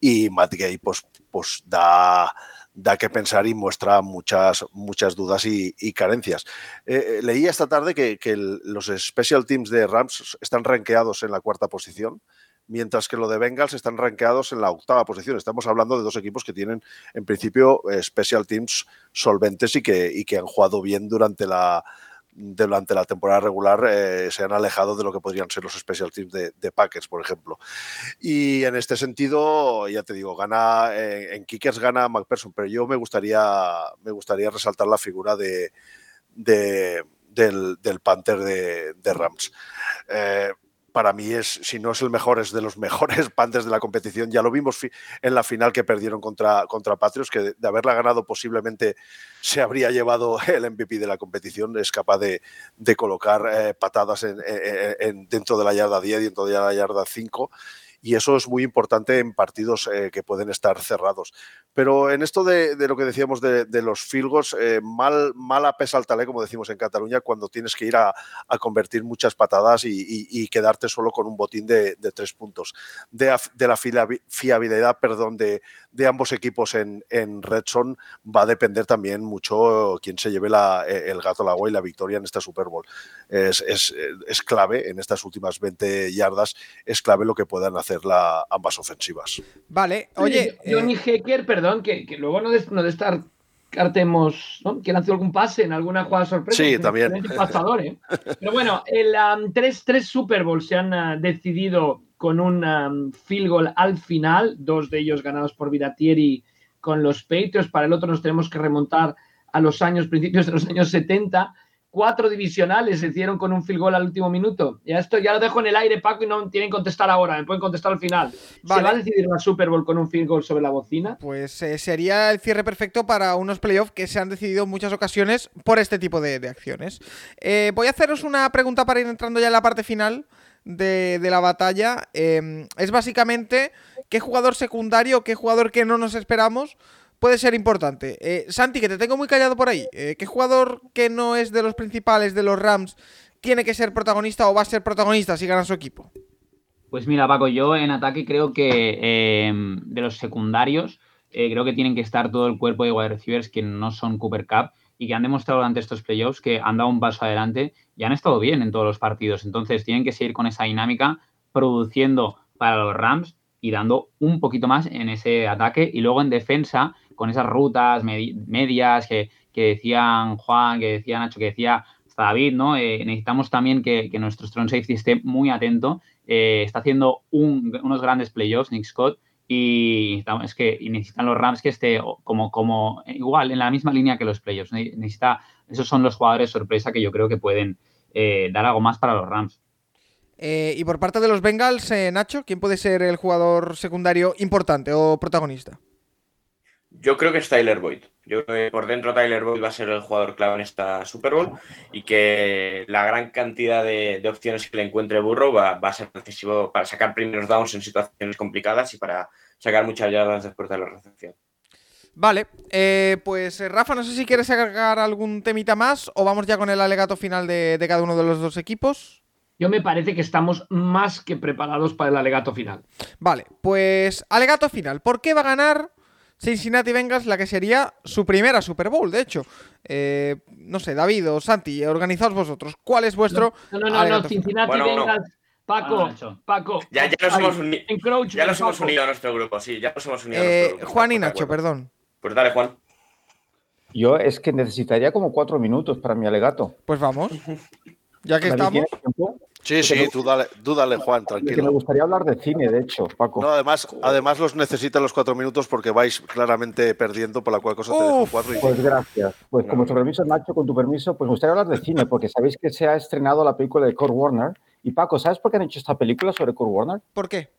Speaker 6: Y Matt Gay, pues, pues da, da que pensar y muestra muchas, muchas dudas y, y carencias. Eh, eh, leí esta tarde que, que los special teams de Rams están rankeados en la cuarta posición mientras que lo de Bengals están rankeados en la octava posición. Estamos hablando de dos equipos que tienen, en principio, eh, special teams solventes y que, y que han jugado bien durante la, durante la temporada regular, eh, se han alejado de lo que podrían ser los special teams de, Packers, por ejemplo. Y en este sentido, ya te digo, gana eh, en Kickers gana McPherson, pero yo me gustaría, me gustaría resaltar la figura de, de- del, del Panther de, Rams. Para mí es, si no es el mejor, es de los mejores Panthers de la competición. Ya lo vimos en la final que perdieron contra, contra Patriots, que de, haberla ganado posiblemente se habría llevado el MVP de la competición. Es capaz de, de colocar eh, patadas en, en- en- dentro de la yarda 10 y dentro de la yarda 5. Y eso es muy importante en partidos eh, que pueden estar cerrados. Pero en esto de, lo que decíamos de, los field goals, eh, mal, mala pesa al talé, como decimos en Cataluña, cuando tienes que ir a, convertir muchas patadas y, quedarte solo con un botín de, tres puntos. De, la fiabilidad perdón, de, ambos equipos en, en Red va a depender también mucho quién se lleve la- eh, el gato al agua y la victoria en esta Super Bowl. Es, es- es clave en estas últimas 20 yardas, es clave lo que puedan hacer la, ambas ofensivas.
Speaker 3: Vale, oye.
Speaker 4: Oye, Johnny
Speaker 3: eh,
Speaker 4: Hecker, perdón, que, que luego no, des- no descartemos ¿no? que lanzó algún pase en alguna jugada sorpresa.
Speaker 6: Sí, también.
Speaker 4: pasador, ¿eh? Pero bueno, el, um, tres, tres Super Bowls se han ah, decidido con un um, field goal al final, dos de ellos ganados por Viratieri con los Patriots. Para el otro nos tenemos que remontar a los años, principios de los años 70. Cuatro divisionales se hicieron con un field goal al último minuto. Ya esto ya lo dejo en el aire, Paco, y no tienen que contestar ahora, me pueden contestar al final.
Speaker 3: Vale.
Speaker 4: ¿Se va a decidir la Super Bowl con un field goal sobre la bocina?
Speaker 3: Pues eh, sería el cierre perfecto para unos playoffs que se han decidido en muchas ocasiones por este tipo de, de acciones. Eh, voy a haceros una pregunta para ir entrando ya en la parte final de, de la batalla. Eh, es básicamente qué jugador secundario, qué jugador que no nos esperamos puede ser importante. Eh, Santi, que te tengo muy callado por ahí. eh, ¿Qué jugador que no es de los principales de los Rams tiene que ser protagonista o va a ser protagonista si gana su equipo?
Speaker 5: Pues mira, Paco, yo en ataque creo que eh, de los secundarios, eh, creo que tienen que estar todo el cuerpo de wide receivers que no son Cooper Cup y que han demostrado durante estos playoffs que han dado un paso adelante y han estado bien en todos los partidos. Entonces tienen que seguir con esa dinámica, produciendo para los Rams y dando un poquito más en ese ataque. Y luego en defensa, con esas rutas medias que, decían Juan, que decía Nacho, que decía hasta David, ¿no? Eh, necesitamos también que, nuestro strong safety esté muy atento. Eh, está haciendo unos grandes playoffs, Nick Scott, y es que necesitan los Rams que esté como, igual en la misma línea que los playoffs. Necesita, esos son los jugadores sorpresa que yo creo que pueden eh, dar algo más para los Rams.
Speaker 3: Y por parte de los Bengals, Nacho, ¿quién puede ser el jugador secundario importante o protagonista?
Speaker 8: Yo creo que es Tyler Boyd. Yo creo que por dentro Tyler Boyd va a ser el jugador clave en esta Super Bowl y que la gran cantidad de, opciones que le encuentre Burrow va, a ser decisivo para sacar primeros downs en situaciones complicadas y para sacar muchas yardas después de la recepción.
Speaker 3: Vale, eh, pues Rafa, no sé si quieres agregar algún temita más o vamos ya con el alegato final de cada uno de los dos equipos.
Speaker 4: Yo me parece que estamos más que preparados para el alegato final.
Speaker 3: Vale, pues alegato final. ¿Por qué va a ganar Cincinnati Bengals la que sería su primera Super Bowl? De hecho, eh, no sé, David o Santi, organizaos vosotros. ¿Cuál es vuestro
Speaker 4: No, no, no, no Cincinnati Bengals... Paco, Paco.
Speaker 8: Ya, ya nos, hemos, unido, ya nos hemos unido a nuestro grupo, sí, ya nos hemos unido a
Speaker 3: eh,
Speaker 8: nuestro grupo.
Speaker 3: Juan y Nacho, perdón.
Speaker 8: Pues dale, Juan.
Speaker 7: Yo es que necesitaría como cuatro minutos para mi alegato.
Speaker 3: Pues vamos. Ya que estamos.
Speaker 6: Sí, sí, tú dale, Juan, tranquilo.
Speaker 7: me gustaría hablar de cine, de hecho, Paco.
Speaker 6: No, además, además los necesitan los cuatro minutos porque vais claramente perdiendo, por la cual cosa te dejo cuatro. Y...
Speaker 7: Pues gracias. Pues como tu permiso, Nacho, con tu permiso, pues me gustaría hablar de cine, porque sabéis que se ha estrenado la película de Kurt Warner. Y Paco, ¿sabes por qué han hecho esta película sobre Kurt Warner?
Speaker 3: ¿Por qué?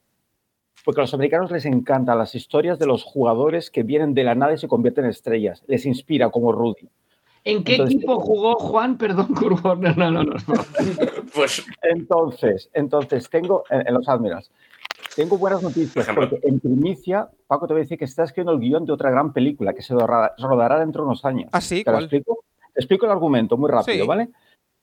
Speaker 7: Porque a los americanos les encantan las historias de los jugadores que vienen de la nada y se convierten en estrellas. Les inspira, como Rudy.
Speaker 4: ¿En qué equipo jugó Juan? Perdón, Kurt Warner. No, no, no.
Speaker 7: pues entonces, entonces tengo en, los Admirals. Tengo buenas noticias porque en primicia, Paco te voy a decir que está escribiendo el guion de otra gran película que se rodará, dentro de unos años.
Speaker 3: ¿Ah, sí?
Speaker 7: ¿Te lo explico? Te explico el argumento muy rápido, ¿vale?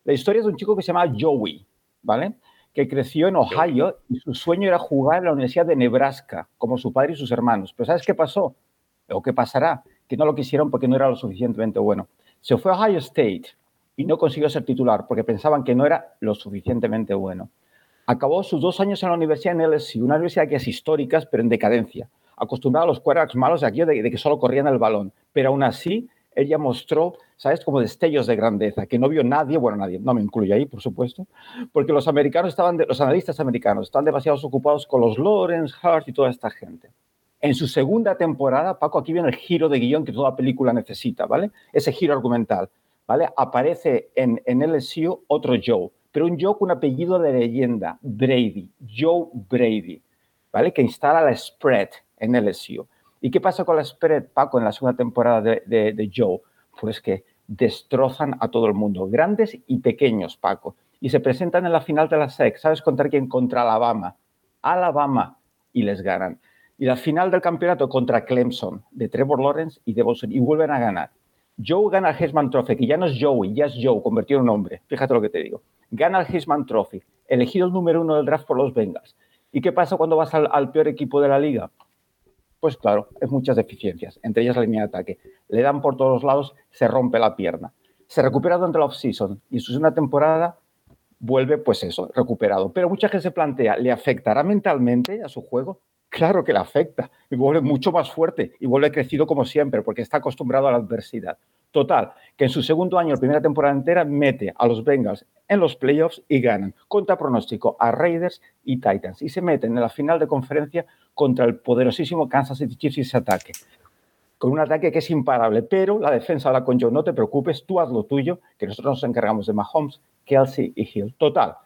Speaker 7: La historia es de un chico que se llama Joey, ¿vale? Que creció en Ohio y su sueño era jugar en la Universidad de Nebraska, como su padre y sus hermanos. Pero ¿sabes qué pasó? ¿O qué pasará? Que no lo quisieron porque no era lo suficientemente bueno. Se fue a Ohio State y no consiguió ser titular porque pensaban que no era lo suficientemente bueno. Acabó sus dos años en la universidad en LSU, una universidad que es histórica, pero en decadencia, acostumbrada a los quarterbacks malos de aquí de, que solo corrían el balón. Pero aún así, ella mostró, ¿sabes?, como destellos de grandeza, que no vio nadie, bueno, nadie, no me incluye ahí, por supuesto, porque los americanos estaban, los analistas americanos están demasiado ocupados con los Lawrence, Hart y toda esta gente. En su segunda temporada, Paco, aquí viene el giro de guion que toda película necesita, ¿vale? Ese giro argumental, ¿vale? Aparece en, en LSU otro Joe, pero un Joe con un apellido de leyenda, Brady, Joe Brady, ¿vale? Que instala la spread en LSU. ¿Y qué pasa con la spread, Paco, en la segunda temporada de, Joe? Pues que destrozan a todo el mundo, grandes y pequeños, Paco. Y se presentan en la final de la SEC. ¿Sabes contra quién? Contra Alabama. Alabama. Y les ganan y la final del campeonato contra Clemson de Trevor Lawrence y de Boston y vuelven a ganar. Joe gana el Heisman Trophy, que ya no es Joey, ya es Joe, convertido en un hombre. Fíjate lo que te digo. Gana el Heisman Trophy, elegido el número uno del draft por los Bengals. ¿Y qué pasa cuando vas al, peor equipo de la liga? Pues claro, es muchas deficiencias, entre ellas la línea de ataque. Le dan por todos lados, se rompe la pierna. Se recupera durante la off-season y su segunda temporada vuelve, pues eso, recuperado. Pero mucha gente se plantea, ¿le afectará mentalmente a su juego? Claro que le afecta y vuelve mucho más fuerte y vuelve crecido como siempre porque está acostumbrado a la adversidad. Total, que en su segundo año, primera temporada entera, mete a los Bengals en los playoffs y ganan contra pronóstico a Raiders y Titans y se meten en la final de conferencia contra el poderosísimo Kansas City Chiefs y ese ataque. Con un ataque que es imparable, pero la defensa ahora con Joe, no te preocupes, tú haz lo tuyo, que nosotros nos encargamos de Mahomes, Kelsey y Hill. Total,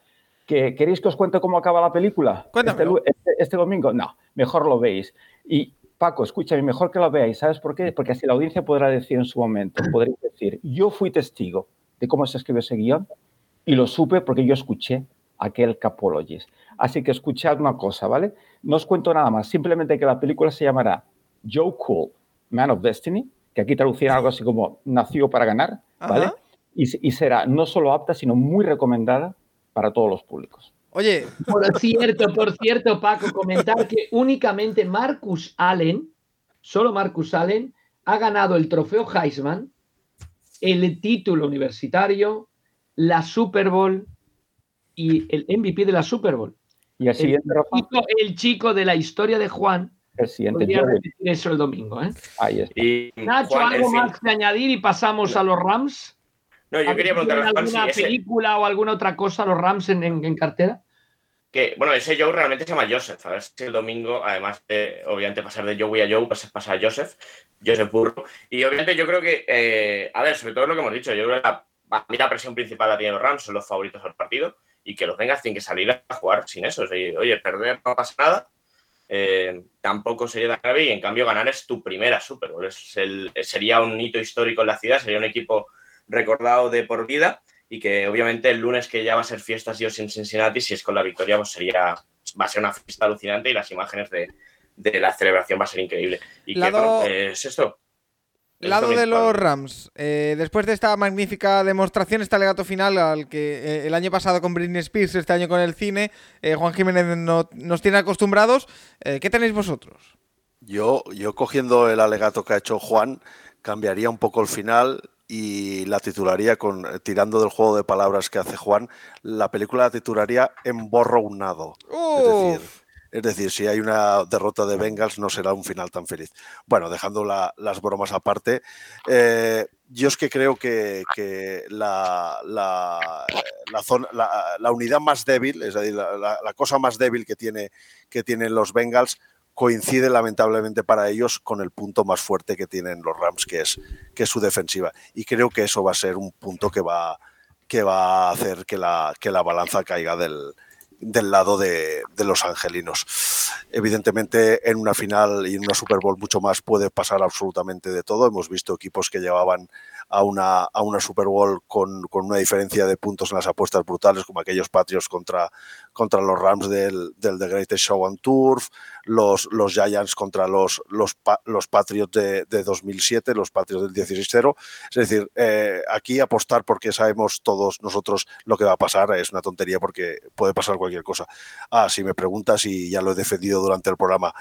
Speaker 7: ¿Queréis que os cuente cómo acaba la película? Este, este, este, domingo, no, mejor lo veis. Y Paco, escúchame, mejor que lo veáis. ¿Sabes por qué? Porque así la audiencia podrá decir en su momento, podréis decir, yo fui testigo de cómo se escribió ese guion y lo supe porque yo escuché aquel Capologist. Así que escuchad una cosa, ¿vale? No os cuento nada más, simplemente que la película se llamará Joe Cool, Man of Destiny, que aquí traducirán algo así como Nació para ganar, ¿vale? y, será no solo apta, sino muy recomendada para todos los públicos.
Speaker 3: Oye.
Speaker 4: Por cierto, por cierto, Paco, comentar que únicamente Marcus Allen, solo Marcus Allen, ha ganado el trofeo Heisman, el título universitario, la Super Bowl y el MVP de la Super Bowl.
Speaker 7: Y el, siguiente,
Speaker 4: chico, el chico de la historia de Juan.
Speaker 7: El siguiente.
Speaker 4: decir eso el domingo. ¿eh?
Speaker 7: Ahí está.
Speaker 8: Y,
Speaker 4: Nacho, ¿algo más que añadir y pasamos a los Rams?
Speaker 8: No, yo quería preguntar
Speaker 4: ¿Alguna película o alguna otra cosa, los Rams en, en, cartera?
Speaker 8: Que, bueno, ese Joe realmente se llama Joseph. A ver si el domingo, además de, obviamente, pasar de Joey a Joe, pues pasa a Joseph, Joseph Burro. Y obviamente yo creo que, eh, a ver, sobre todo lo que hemos dicho, yo creo que la, la presión principal la tienen los Rams, son los favoritos del partido y que los vengas tienen que salir a jugar sin eso. oye, perder no pasa nada, eh, tampoco sería tan grave y en cambio ganar es tu primera Super Bowl. Es el, sería un hito histórico en la ciudad, sería un equipo recordado de por vida y que obviamente el lunes que ya va a ser fiestas yo en Cincinnati, si es con la victoria, pues sería, va a ser una fiesta alucinante y las imágenes de, de la celebración va a ser increíble. Y que, es esto.
Speaker 3: Lado de los Rams, eh, después de esta magnífica demostración, este alegato final al que eh, el año pasado con Britney Spears, este año con el cine, eh, Juan Jiménez nos tiene acostumbrados, ¿qué tenéis vosotros?
Speaker 6: Yo, yo cogiendo el alegato que ha hecho Juan, cambiaría un poco el final y la titularía con, tirando del juego de palabras que hace Juan, la película la titularía Emborronado. Es decir, es decir, si hay una derrota de Bengals no será un final tan feliz. Bueno, dejando las bromas aparte, eh, yo es que creo que, la, zona, la, unidad más débil, es decir, la, cosa más débil que, tiene, que tienen los Bengals coincide lamentablemente para ellos con el punto más fuerte que tienen los Rams, que es, que es su defensiva. Y creo que eso va a ser un punto que va, que va a hacer que la, que la balanza caiga del, del lado de, los angelinos. Evidentemente, en una final y en una Super Bowl mucho más puede pasar absolutamente de todo. Hemos visto equipos que llevaban a una, a una Super Bowl con, una diferencia de puntos en las apuestas brutales, como aquellos Patriots contra, contra los Rams del, del The Greatest Show on Turf, los, los Giants contra los, los, los Patriots de, de 2007, los Patriots del 16-0. Es decir, eh, aquí apostar porque sabemos todos nosotros lo que va a pasar es una tontería porque puede pasar cualquier cosa. Ah, si me preguntas y ya lo he defendido durante el programa,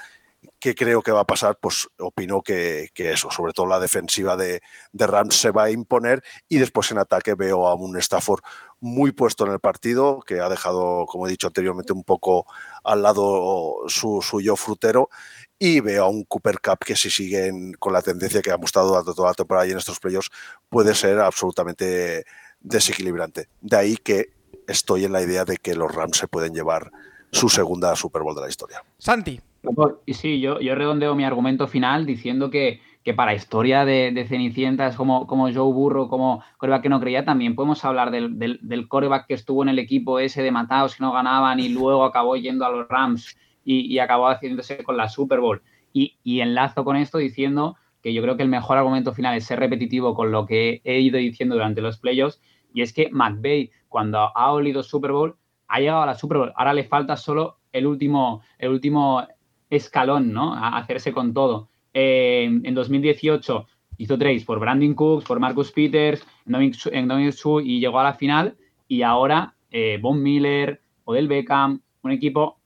Speaker 6: ¿Qué creo que va a pasar? Pues opino que, eso, sobre todo la defensiva de, Rams se va a imponer y después en ataque veo a un Stafford muy puesto en el partido, que ha dejado, como he dicho anteriormente, un poco al lado su, yo frutero y veo a un Cooper Cup que si sigue con la tendencia que ha mostrado durante toda la temporada y en estos playoffs puede ser absolutamente desequilibrante. De ahí que estoy en la idea de que los Rams se pueden llevar su segunda Super Bowl de la historia.
Speaker 3: Santi.
Speaker 5: Y sí, yo, yo redondeo mi argumento final diciendo que, que para historia de, de, Cenicientas como, como Joe Burro, como coreback que no creía, también podemos hablar del, del, coreback que estuvo en el equipo ese de matados que no ganaban y luego acabó yendo a los Rams y, acabó haciéndose con la Super Bowl. Y, y, enlazo con esto diciendo que yo creo que el mejor argumento final es ser repetitivo con lo que he ido diciendo durante los playoffs y es que McVeigh cuando ha olido Super Bowl ha llegado a la Super Bowl. Ahora le falta solo el último, el último escalón, ¿no? A hacerse con todo. Eh, en 2018 hizo trades por Brandon Cooks, por Marcus Peters, en Dominic Su y llegó a la final. Y ahora eh, Von Miller, Odell Beckham, un equipo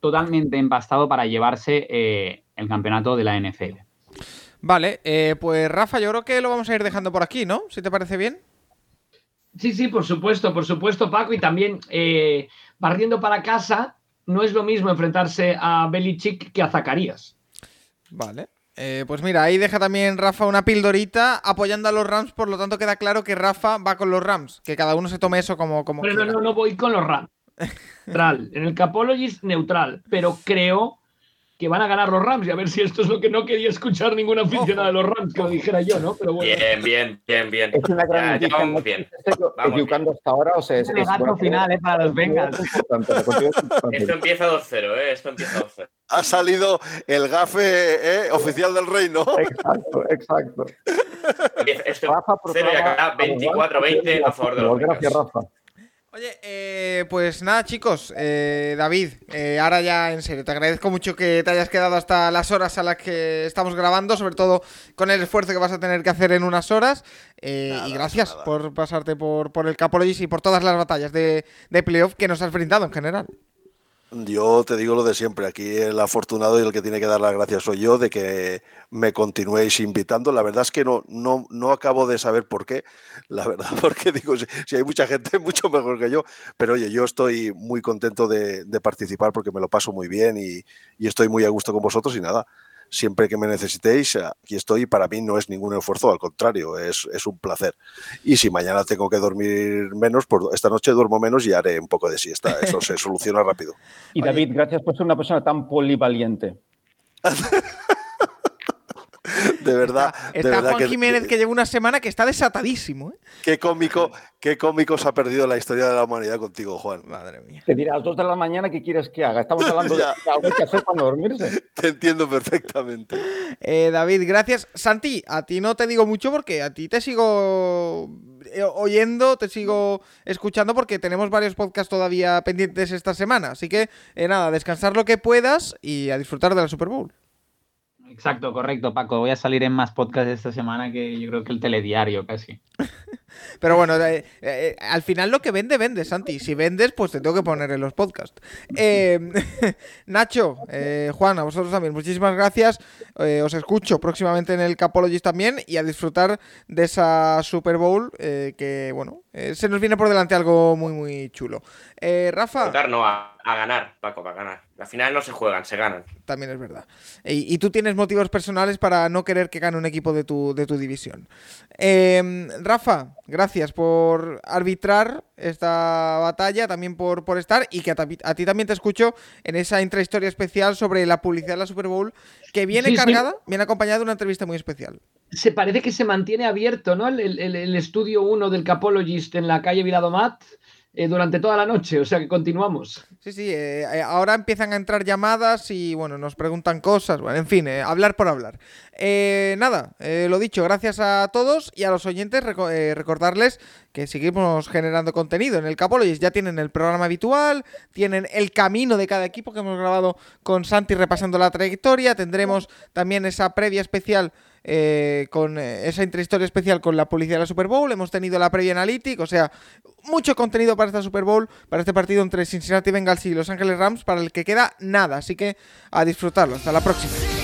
Speaker 5: totalmente empastado para llevarse eh, el campeonato de la NFL.
Speaker 3: Vale, eh, pues Rafa, yo creo que lo vamos a ir dejando por aquí, ¿no? Si te parece bien.
Speaker 4: Sí, sí, por supuesto, por supuesto, Paco. Y también barriendo para casa, no es lo mismo enfrentarse a Belichick que a Zacarías.
Speaker 3: Vale. Eh, pues mira, ahí deja también Rafa una pildorita apoyando a los Rams, por lo tanto queda claro que Rafa va con los Rams, que cada uno se tome eso como... como
Speaker 4: pero no, no, no voy con los Rams. Neutral. En el Capologist neutral, pero creo que van a ganar los Rams y a ver si esto es lo que no quería escuchar ninguna aficionada de los Rams, que lo dijera yo, ¿no? Pero bueno.
Speaker 8: Bien, bien, bien, bien.
Speaker 7: Es una gran ya, vamos bien. equivocando hasta ahora o sea, es,
Speaker 5: es gato final, ¿eh? Para los Bengals.
Speaker 8: Esto empieza 2-0, ¿eh? Esto empieza 2-0.
Speaker 6: Ha salido el gafe ¿eh? oficial del reino.
Speaker 7: Exacto, exacto.
Speaker 8: Esto Rafa 0 y acá 24-20 a favor de los
Speaker 7: Gracias, Rafa.
Speaker 3: Oye, eh, pues nada, chicos, eh, David, eh, ahora ya en serio, te agradezco mucho que te hayas quedado hasta las horas a las que estamos grabando, sobre todo con el esfuerzo que vas a tener que hacer en unas horas. Eh,
Speaker 6: Nada,
Speaker 3: y gracias
Speaker 6: nada.
Speaker 3: por pasarte por, por el Capologis y por todas las batallas de, de playoff que nos has brindado en general.
Speaker 6: Yo te digo lo de siempre, aquí el afortunado y el que tiene que dar las gracias soy yo de que me continuéis invitando. La verdad es que no, no, no acabo de saber por qué, la verdad, porque digo, si, si hay mucha gente mucho mejor que yo, pero oye, yo estoy muy contento de, participar porque me lo paso muy bien y estoy muy a gusto con vosotros y nada. Siempre que me necesitéis, aquí estoy para mí no es ningún esfuerzo, al contrario, es, es un placer. Y si mañana tengo que dormir menos, pues esta noche duermo menos y haré un poco de siesta. Eso se soluciona rápido.
Speaker 7: Y David, gracias por ser una persona tan polivaliente.
Speaker 6: De verdad,
Speaker 3: Está
Speaker 6: verdad
Speaker 3: Juan
Speaker 6: que,
Speaker 3: Jiménez que lleva una semana que está desatadísimo, ¿eh?
Speaker 6: qué cómico, qué cómico se ha perdido la historia de la humanidad contigo, Juan.
Speaker 3: Madre mía.
Speaker 7: Te dirá a las 2 de la mañana qué quieres que haga. Estamos hablando de
Speaker 6: Ya.
Speaker 7: algo que hacer para dormirse.
Speaker 6: Te entiendo perfectamente.
Speaker 3: Eh, David, gracias. Santi, a ti no te digo mucho porque a ti te sigo eh, oyendo, te sigo escuchando porque tenemos varios podcasts todavía pendientes esta semana. Así que, eh, nada, descansar lo que puedas y a disfrutar de la Super Bowl.
Speaker 5: Exacto, correcto, Paco. Voy a salir en más podcasts esta semana que yo creo que el telediario casi.
Speaker 3: Pero bueno, eh, eh, al final lo que vende, vende, Santi. Si vendes, pues te tengo que poner en los podcasts. Eh, Nacho, eh, Juan, a vosotros también, muchísimas gracias. Os escucho próximamente en el Capologist también y a disfrutar de esa Super Bowl eh, que, bueno, eh, se nos viene por delante algo muy, muy chulo. Eh, Rafa,
Speaker 8: Votar no, a, a ganar, Paco, a ganar. Al final no se juegan, se ganan.
Speaker 3: también es verdad. Y, y tú tienes motivos personales para no querer que gane un equipo de tu, de tu división. Eh, Rafa, gracias por arbitrar esta batalla, también por, por estar y que a, a ti también te escucho en esa intrahistoria especial sobre la publicidad de la Super Bowl que viene
Speaker 4: Sí, sí.
Speaker 3: cargada, viene acompañada de una entrevista muy especial.
Speaker 4: Se parece que se mantiene abierto, ¿no? El, el- el estudio 1 del Capologist en la calle Viladomat eh, durante toda la noche, o sea que continuamos.
Speaker 3: Sí, sí, eh, eh, ahora empiezan a entrar llamadas y bueno, nos preguntan cosas, bueno, en fin, hablar por hablar. Nada, lo dicho, gracias a todos y a los oyentes, reco- recordarles que seguimos generando contenido en el Capologist, ya tienen el programa habitual, tienen el camino de cada equipo que hemos grabado con Santi repasando la trayectoria, tendremos también esa previa especial eh, con eh, esa intrahistoria especial con la publicidad de la Super Bowl. Hemos tenido la previa analytic, o sea, mucho contenido para esta Super Bowl, para este partido entre Cincinnati Bengals y Los Ángeles Rams, para el que queda nada. Así que a disfrutarlo. Hasta la próxima.